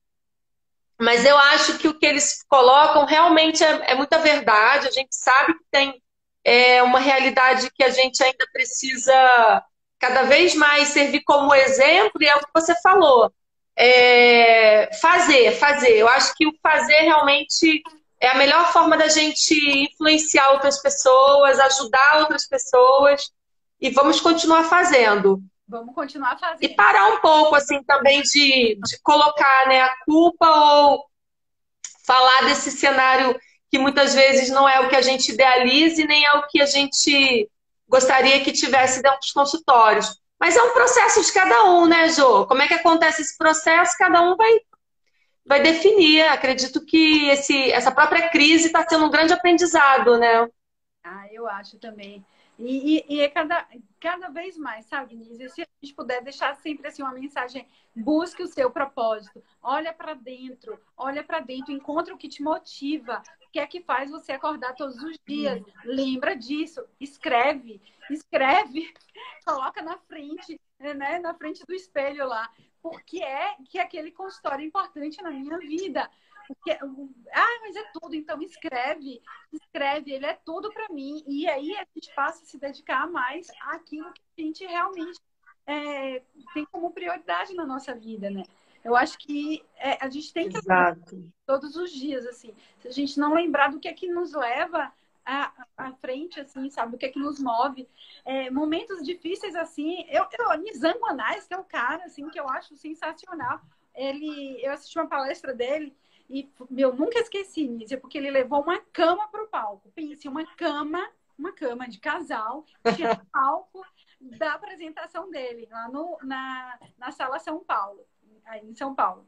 mas eu acho que o que eles colocam realmente é, é muita verdade. A gente sabe que tem é, uma realidade que a gente ainda precisa cada vez mais servir como exemplo, e é o que você falou. É, fazer, fazer. Eu acho que o fazer realmente é a melhor forma da gente influenciar outras pessoas, ajudar outras pessoas e vamos continuar fazendo. Vamos continuar fazendo. E parar um pouco, assim, também de, de colocar né, a culpa ou falar desse cenário que muitas vezes não é o que a gente idealize, nem é o que a gente gostaria que tivesse dentro dos consultórios. Mas é um processo de cada um, né, Jô? Como é que acontece esse processo? Cada um vai, vai definir. Acredito que esse, essa própria crise está sendo um grande aprendizado, né? Ah, eu acho também. E, e, e, é cada, cada vez mais, sabe, Nise? Se a gente puder deixar sempre assim uma mensagem, busque o seu propósito, olha para dentro, olha para dentro, encontra o que te motiva, que é que faz você acordar todos os dias. Lembra disso, escreve, escreve, coloca na frente, né, na frente do espelho lá, porque é que é aquele consultório importante na minha vida. Porque, ah, mas é tudo, então escreve, escreve, ele é tudo para mim. E aí a gente passa a se dedicar mais àquilo que a gente realmente é, tem como prioridade na nossa vida, né? Eu acho que é, a gente tem que Exato. todos os dias, assim. Se a gente não lembrar do que é que nos leva à, à frente, assim, sabe? O que é que nos move. É, momentos difíceis, assim. Eu, eu Nizam Anais, que é o cara, assim, que eu acho sensacional. Ele, eu assisti uma palestra dele e eu nunca esqueci, Nízia, porque ele levou uma cama para o palco. Pense, uma cama, uma cama de casal, tinha o palco da apresentação dele, lá no, na, na sala São Paulo, aí em São Paulo.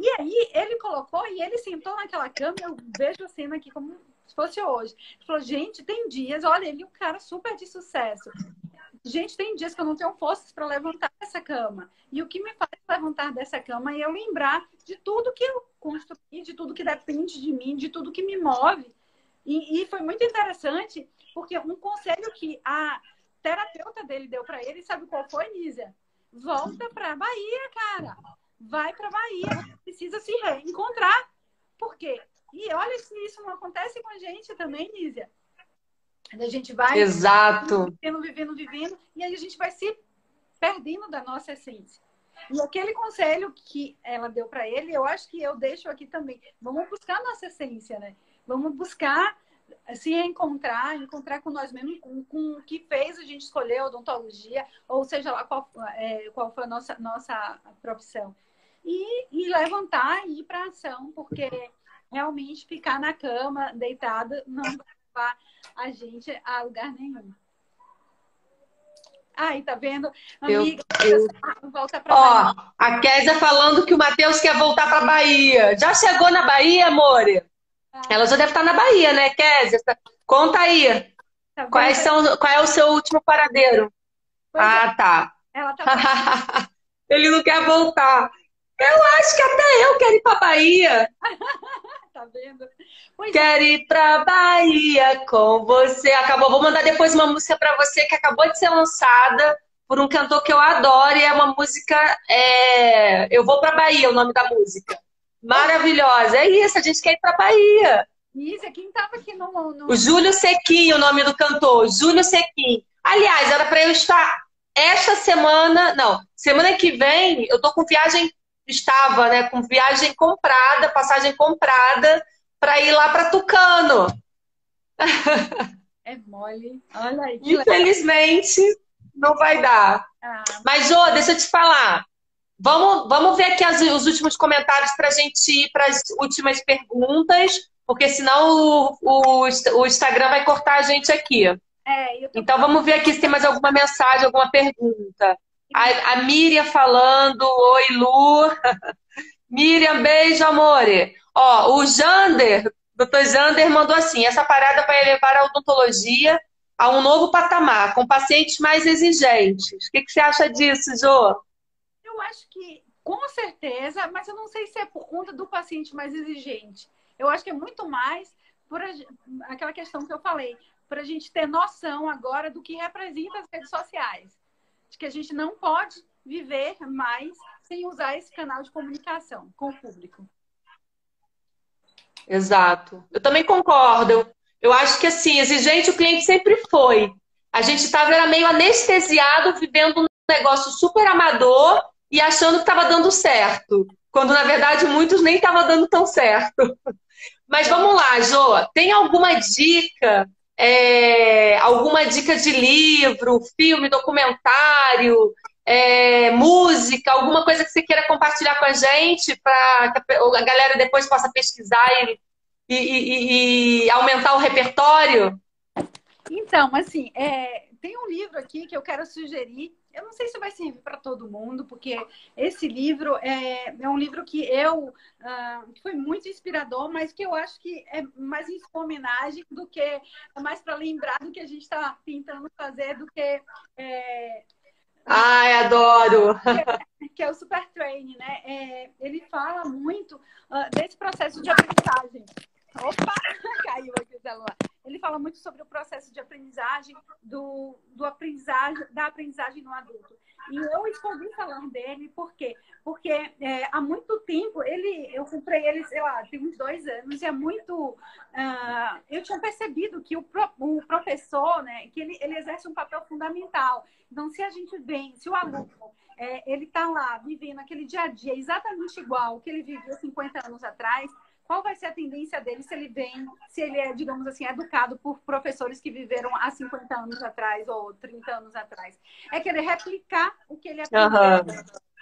E aí ele colocou e ele sentou naquela cama, eu vejo a cena aqui como se fosse hoje. Ele falou, gente, tem dias, olha, ele é um cara super de sucesso. Gente, tem dias que eu não tenho forças para levantar essa cama. E o que me faz levantar dessa cama é eu lembrar de tudo que eu construí, de tudo que depende de mim, de tudo que me move. E, e foi muito interessante, porque um conselho que a terapeuta dele deu para ele, sabe qual foi, Nízia? Volta para Bahia, cara. Vai para Bahia. Precisa se reencontrar. Por quê? E olha se isso não acontece com a gente também, Nízia. A gente vai Exato. vivendo, vivendo, vivendo, e aí a gente vai se perdendo da nossa essência. E aquele conselho que ela deu para ele, eu acho que eu deixo aqui também. Vamos buscar nossa essência, né? Vamos buscar se encontrar, encontrar com nós mesmos, com, com o que fez a gente escolher a odontologia, ou seja lá qual, é, qual foi a nossa, nossa profissão. E, e levantar e ir para ação, porque realmente ficar na cama, deitada, não vai levar a gente a lugar nenhum. Ai, tá vendo? Amiga, eu, eu... volta pra Ó, Bahia. a Késia falando que o Matheus quer voltar pra Bahia. Já chegou na Bahia, amore? Ela já deve estar na Bahia, né, Késia? Conta aí. Tá Quais são, qual é o seu último paradeiro? Pois ah, é. tá. Ela tá Ele não quer voltar. Eu acho que até eu quero ir pra Bahia. tá vendo? Pois Quero é. ir pra Bahia com você. Acabou. Vou mandar depois uma música para você que acabou de ser lançada por um cantor que eu adoro e é uma música. É... Eu vou pra Bahia, o nome da música. Maravilhosa. É isso, a gente quer ir pra Bahia. Isso, quem tava aqui no, no. O Júlio Sequim, o nome do cantor. Júlio Sequim. Aliás, era para eu estar esta semana, não, semana que vem, eu tô com viagem, estava, né, com viagem comprada, passagem comprada para ir lá para Tucano. É mole. Olha aí. Infelizmente, não vai dar. Ah. Mas, Jô, deixa eu te falar. Vamos, vamos ver aqui as, os últimos comentários para a gente ir para as últimas perguntas, porque senão o, o, o, Instagram vai cortar a gente aqui. É, então vamos ver aqui se tem mais alguma mensagem, alguma pergunta. A, a Miriam falando, oi Lu. Miriam, beijo, amore. Ó, o Jander, doutor Jander mandou assim: essa parada vai levar a odontologia a um novo patamar, com pacientes mais exigentes. O que, que você acha disso, Jo? Eu acho que, com certeza, mas eu não sei se é por conta do paciente mais exigente. Eu acho que é muito mais por a, aquela questão que eu falei, para a gente ter noção agora do que representa as redes sociais. De que a gente não pode viver mais sem usar esse canal de comunicação com o público. Exato. Eu também concordo. Eu, eu acho que assim, exigente o cliente sempre foi. A gente estava meio anestesiado, vivendo um negócio super amador e achando que estava dando certo. Quando na verdade muitos nem estavam dando tão certo. Mas vamos lá, Jo, tem alguma dica? É, alguma dica de livro, filme, documentário, é, música, alguma coisa que você queira compartilhar com a gente para que a galera depois possa pesquisar e, e, e, e aumentar o repertório? Então, assim, é, tem um livro aqui que eu quero sugerir. Eu não sei se vai servir para todo mundo, porque esse livro é, é um livro que eu uh, foi muito inspirador, mas que eu acho que é mais em homenagem do que é mais para lembrar do que a gente está tentando fazer do que é, Ai, adoro! Que, que é o Super Train, né? É, ele fala muito uh, desse processo de aprendizagem. Opa, caiu aqui o celular. Ele fala muito sobre o processo de aprendizagem, do, do aprendizagem, da aprendizagem no adulto. E eu escolhi falar dele, por quê? Porque é, há muito tempo, ele, eu comprei ele, sei lá, tem uns dois anos, e é muito. Uh, eu tinha percebido que o, pro, o professor, né, que ele, ele exerce um papel fundamental. Então, se a gente vem, se o aluno é, ele está lá vivendo aquele dia a dia exatamente igual que ele vivia 50 anos atrás, qual vai ser a tendência dele se ele vem, se ele é, digamos assim, educado por professores que viveram há 50 anos atrás ou 30 anos atrás? É querer replicar o que ele aprendeu.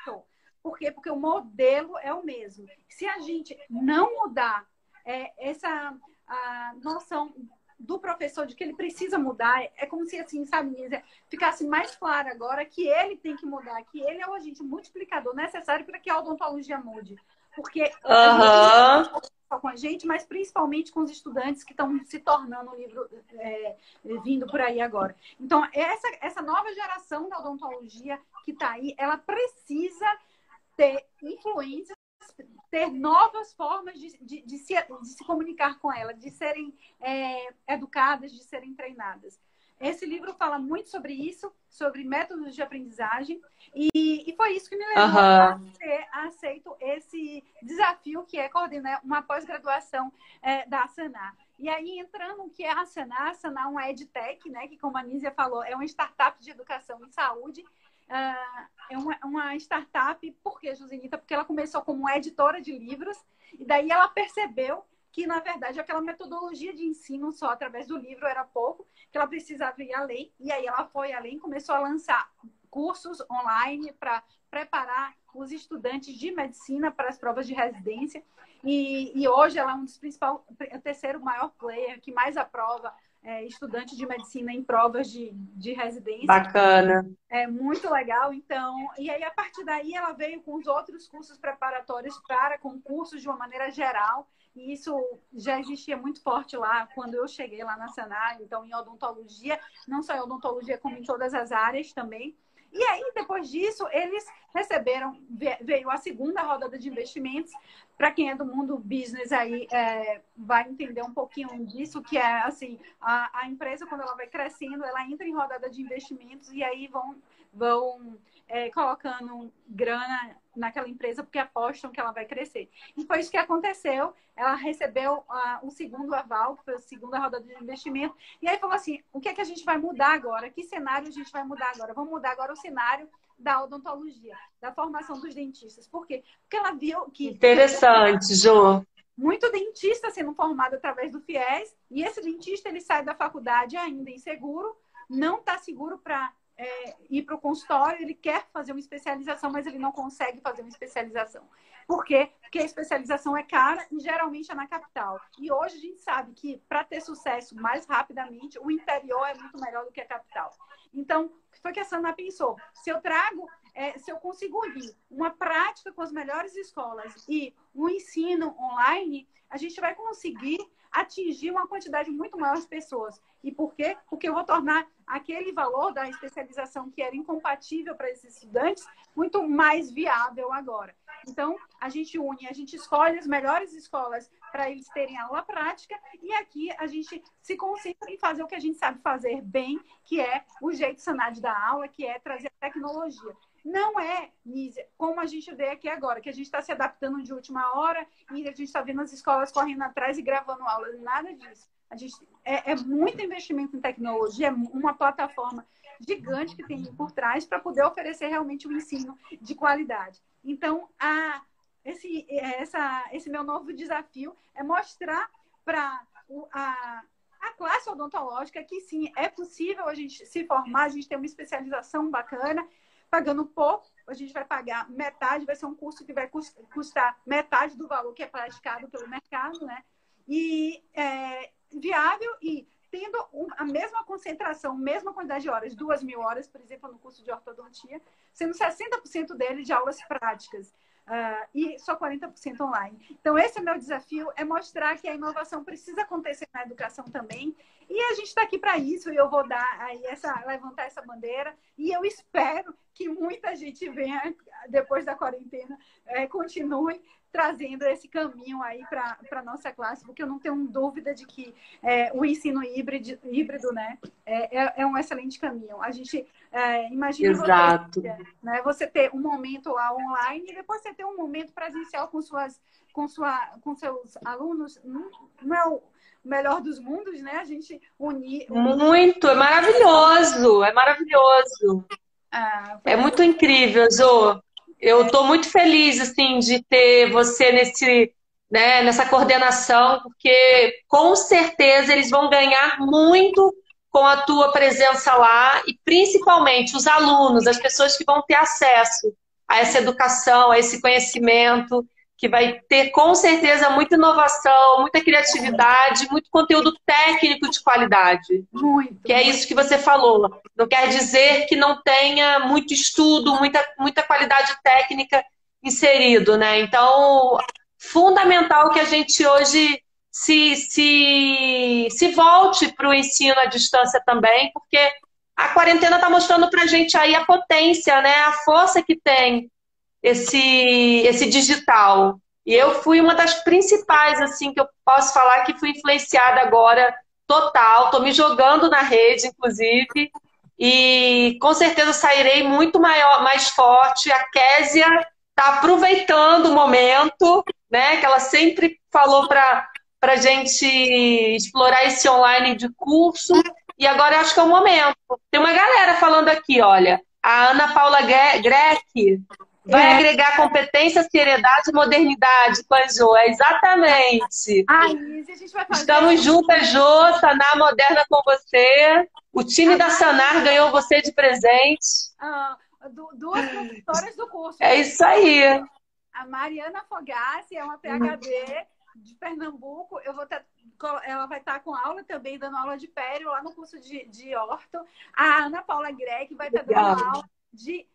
Uhum. Por quê? Porque o modelo é o mesmo. Se a gente não mudar é, essa a noção do professor de que ele precisa mudar, é como se assim, sabe, ficasse mais claro agora que ele tem que mudar, que ele é o agente multiplicador necessário para que a odontologia mude. Porque uhum. só com a gente, mas principalmente com os estudantes que estão se tornando o livro é, vindo por aí agora. Então, essa, essa nova geração da odontologia que está aí, ela precisa ter influência ter novas formas de, de, de, se, de se comunicar com ela, de serem é, educadas, de serem treinadas. Esse livro fala muito sobre isso, sobre métodos de aprendizagem, e, e foi isso que me levou uhum. a ter aceito esse desafio que é coordenar uma pós-graduação é, da Sanar. E aí, entrando no que é a Sanar, a Sanar é uma EdTech, né, que como a Nízia falou, é uma startup de educação em saúde, Uh, é uma, uma, startup, por que, Josenita? Porque ela começou como editora de livros, e daí ela percebeu que, na verdade, aquela metodologia de ensino só através do livro era pouco, que ela precisava ir além, e aí ela foi além, começou a lançar cursos online para preparar os estudantes de medicina para as provas de residência. E, e hoje ela é um dos principais, o terceiro maior player que mais aprova é, estudante de medicina em provas de, de residência. Bacana. É muito legal, então. E aí, a partir daí, ela veio com os outros cursos preparatórios para concursos de uma maneira geral. E isso já existia muito forte lá quando eu cheguei lá na Senar, então em odontologia, não só em odontologia, como em todas as áreas também. E aí, depois disso, eles receberam, veio a segunda rodada de investimentos. Para quem é do mundo business aí, é, vai entender um pouquinho disso, que é assim, a, a empresa, quando ela vai crescendo, ela entra em rodada de investimentos e aí vão, vão é, colocando grana naquela empresa porque apostam que ela vai crescer. E foi isso que aconteceu. Ela recebeu uh, o segundo aval, que foi a segunda rodada de investimento, e aí falou assim: o que é que a gente vai mudar agora? Que cenário a gente vai mudar agora? Vamos mudar agora o cenário da odontologia, da formação dos dentistas. Por quê? Porque ela viu que. Interessante, Jô. Muito dentista sendo formado através do FIES, e esse dentista ele sai da faculdade ainda inseguro, não está seguro para é, ir para o consultório, ele quer fazer uma especialização, mas ele não consegue fazer uma especialização. Por quê? Porque a especialização é cara e geralmente é na capital. E hoje a gente sabe que para ter sucesso mais rapidamente, o interior é muito melhor do que a capital. Então, o que foi que a Sana pensou? Se eu trago, é, se eu consigo unir uma prática com as melhores escolas e um ensino online, a gente vai conseguir atingir uma quantidade muito maior de pessoas. E por quê? Porque eu vou tornar aquele valor da especialização que era incompatível para esses estudantes muito mais viável agora. Então, a gente une, a gente escolhe as melhores escolas para eles terem aula prática e aqui a gente se concentra em fazer o que a gente sabe fazer bem, que é o jeito sanado da aula, que é trazer tecnologia. Não é, Nízia, como a gente vê aqui agora, que a gente está se adaptando de última hora e a gente está vendo as escolas correndo atrás e gravando aulas. Nada disso. A gente, é, é muito investimento em tecnologia, é uma plataforma gigante que tem por trás para poder oferecer realmente um ensino de qualidade. Então, a, esse, essa, esse meu novo desafio é mostrar para a, a classe odontológica que sim, é possível a gente se formar, a gente ter uma especialização bacana pagando pouco, a gente vai pagar metade, vai ser um curso que vai custar metade do valor que é praticado pelo mercado, né? E é, viável e tendo a mesma concentração, mesma quantidade de horas, duas mil horas, por exemplo, no curso de ortodontia, sendo 60% dele de aulas práticas. Uh, e só 40% online. Então, esse é meu desafio, é mostrar que a inovação precisa acontecer na educação também. E a gente está aqui para isso, e eu vou dar aí essa, levantar essa bandeira, e eu espero que muita gente venha, depois da quarentena, é, continue trazendo esse caminho aí para a nossa classe, porque eu não tenho dúvida de que é, o ensino híbrido, híbrido né, é, é, é um excelente caminho. A gente é, imagina Exato. Você, né, você ter um momento lá online e depois você ter um momento presencial com, suas, com, sua, com seus alunos. Não, não é o melhor dos mundos, né? A gente unir. Muito, é maravilhoso, é maravilhoso. Ah, é muito incrível, Zô. Eu estou muito feliz assim de ter você nesse, né, nessa coordenação, porque com certeza eles vão ganhar muito com a tua presença lá e principalmente os alunos, as pessoas que vão ter acesso a essa educação, a esse conhecimento que vai ter com certeza muita inovação, muita criatividade, muito conteúdo técnico de qualidade. Muito. Que é isso que você falou. Não quer dizer que não tenha muito estudo, muita, muita qualidade técnica inserido, né? Então, fundamental que a gente hoje se, se, se volte para o ensino à distância também, porque a quarentena está mostrando para a gente aí a potência, né? A força que tem esse, esse digital. E eu fui uma das principais, assim, que eu posso falar que fui influenciada agora total. Estou me jogando na rede, inclusive. E com certeza sairei muito maior, mais forte. A Késia está aproveitando o momento, né? Que ela sempre falou para a gente explorar esse online de curso. E agora acho que é o momento. Tem uma galera falando aqui, olha. A Ana Paula Greck Vai é. agregar competência, seriedade e modernidade com a Jo. É exatamente. Ai, a gente vai fazer. Estamos juntas, Jo, Sanar Moderna com você. O time da Sanar ganhou você de presente. Ah, duas professoras do curso. É isso aí. A Mariana Fogassi é uma PhD de Pernambuco, eu vou ter, ela vai estar com aula também, dando aula de pério lá no curso de, de orto. A Ana Paula Greg vai estar dando aula de,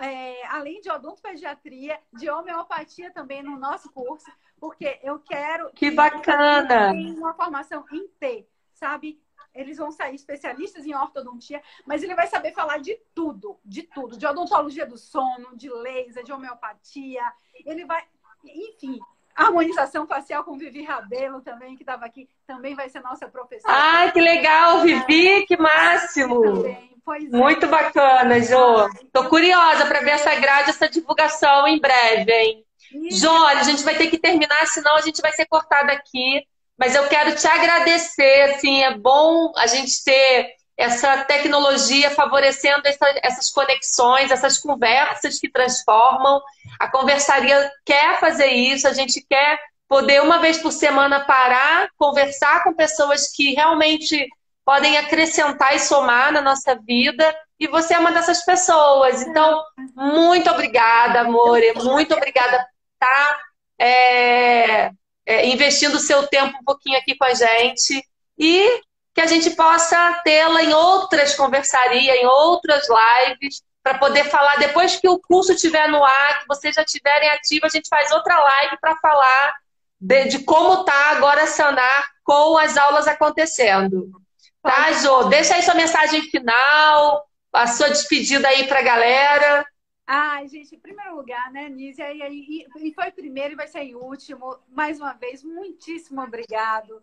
é, além de odontopediatria, de homeopatia também no nosso curso, porque eu quero... Que, que bacana! uma formação em T, sabe? eles vão sair especialistas em ortodontia, mas ele vai saber falar de tudo, de tudo, de odontologia do sono, de laser, de homeopatia. Ele vai, enfim, harmonização facial com Vivi Rabelo também, que estava aqui, também vai ser nossa professora. Ai, que legal, Vivi, que máximo! Pois é. Muito bacana, Jo. Estou curiosa para ver essa grade, essa divulgação em breve, hein? Isso. olha, a gente vai ter que terminar, senão a gente vai ser cortada aqui. Mas eu quero te agradecer, assim, é bom a gente ter essa tecnologia favorecendo essa, essas conexões, essas conversas que transformam. A conversaria quer fazer isso, a gente quer poder uma vez por semana parar, conversar com pessoas que realmente podem acrescentar e somar na nossa vida. E você é uma dessas pessoas. Então, muito obrigada, amor. Muito obrigada por estar é, é, investindo o seu tempo um pouquinho aqui com a gente e que a gente possa tê-la em outras conversarias, em outras lives, para poder falar, depois que o curso estiver no ar, que vocês já estiverem ativos, a gente faz outra live para falar de, de como está agora Sanar com as aulas acontecendo. Tá, Jô? Deixa aí sua mensagem final, a sua despedida aí para a galera. Ai, gente, em primeiro lugar, né, Nízia? E, e, e foi primeiro e vai ser último. Mais uma vez, muitíssimo obrigado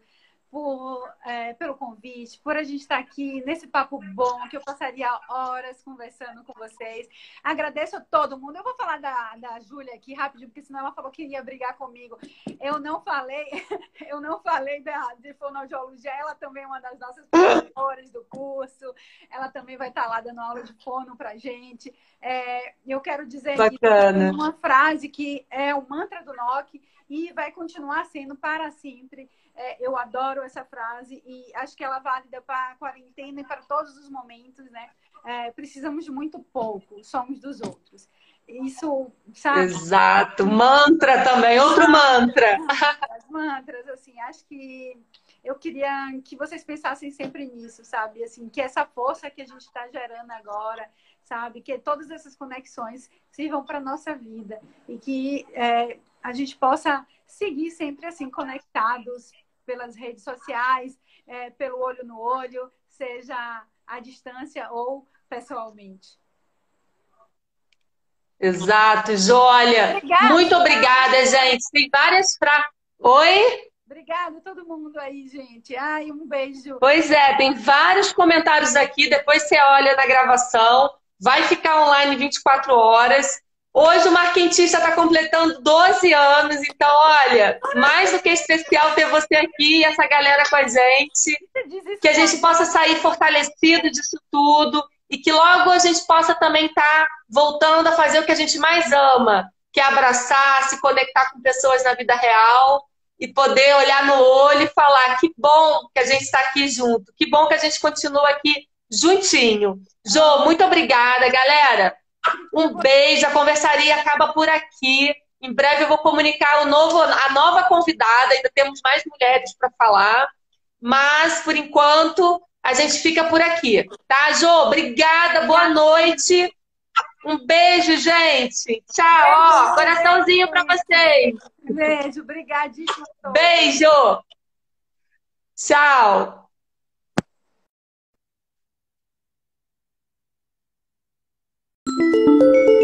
por, é, pelo convite, por a gente estar aqui nesse papo bom, que eu passaria horas conversando com vocês. Agradeço a todo mundo. Eu vou falar da, da Júlia aqui rapidinho, porque senão ela falou que iria brigar comigo. Eu não falei, eu não falei da, de fonoaudiologia, ela também é uma das nossas professoras do curso, ela também vai estar lá dando aula de fono pra gente. É, eu quero dizer uma frase que é o mantra do NOC e vai continuar sendo para sempre é, eu adoro essa frase e acho que ela é válida para a quarentena e para todos os momentos, né? É, precisamos de muito pouco, somos dos outros. Isso, sabe? Exato. Mantra também, outro mantra. As mantras, assim, acho que eu queria que vocês pensassem sempre nisso, sabe? Assim, que essa força que a gente está gerando agora, sabe? Que todas essas conexões sirvam para nossa vida e que é, a gente possa seguir sempre assim conectados pelas redes sociais, é, pelo olho no olho, seja à distância ou pessoalmente. Exato, Jólia. Muito obrigada, gente. Tem várias frases. Oi? Obrigada a todo mundo aí, gente. Ai, um beijo. Pois é, tem vários comentários aqui. Depois você olha na gravação. Vai ficar online 24 horas. Hoje o Marquentista está completando 12 anos, então, olha, mais do que especial ter você aqui e essa galera com a gente. Que a gente possa sair fortalecido disso tudo e que logo a gente possa também estar tá voltando a fazer o que a gente mais ama, que é abraçar, se conectar com pessoas na vida real e poder olhar no olho e falar que bom que a gente está aqui junto, que bom que a gente continua aqui juntinho. Jô, muito obrigada, galera. Um beijo, a conversaria acaba por aqui. Em breve eu vou comunicar o novo, a nova convidada, ainda temos mais mulheres para falar. Mas, por enquanto, a gente fica por aqui. Tá, Jô? Obrigada, boa noite. Um beijo, gente. Tchau, ó. Coraçãozinho para vocês. Beijo, obrigadíssimo. Beijo. Tchau. Música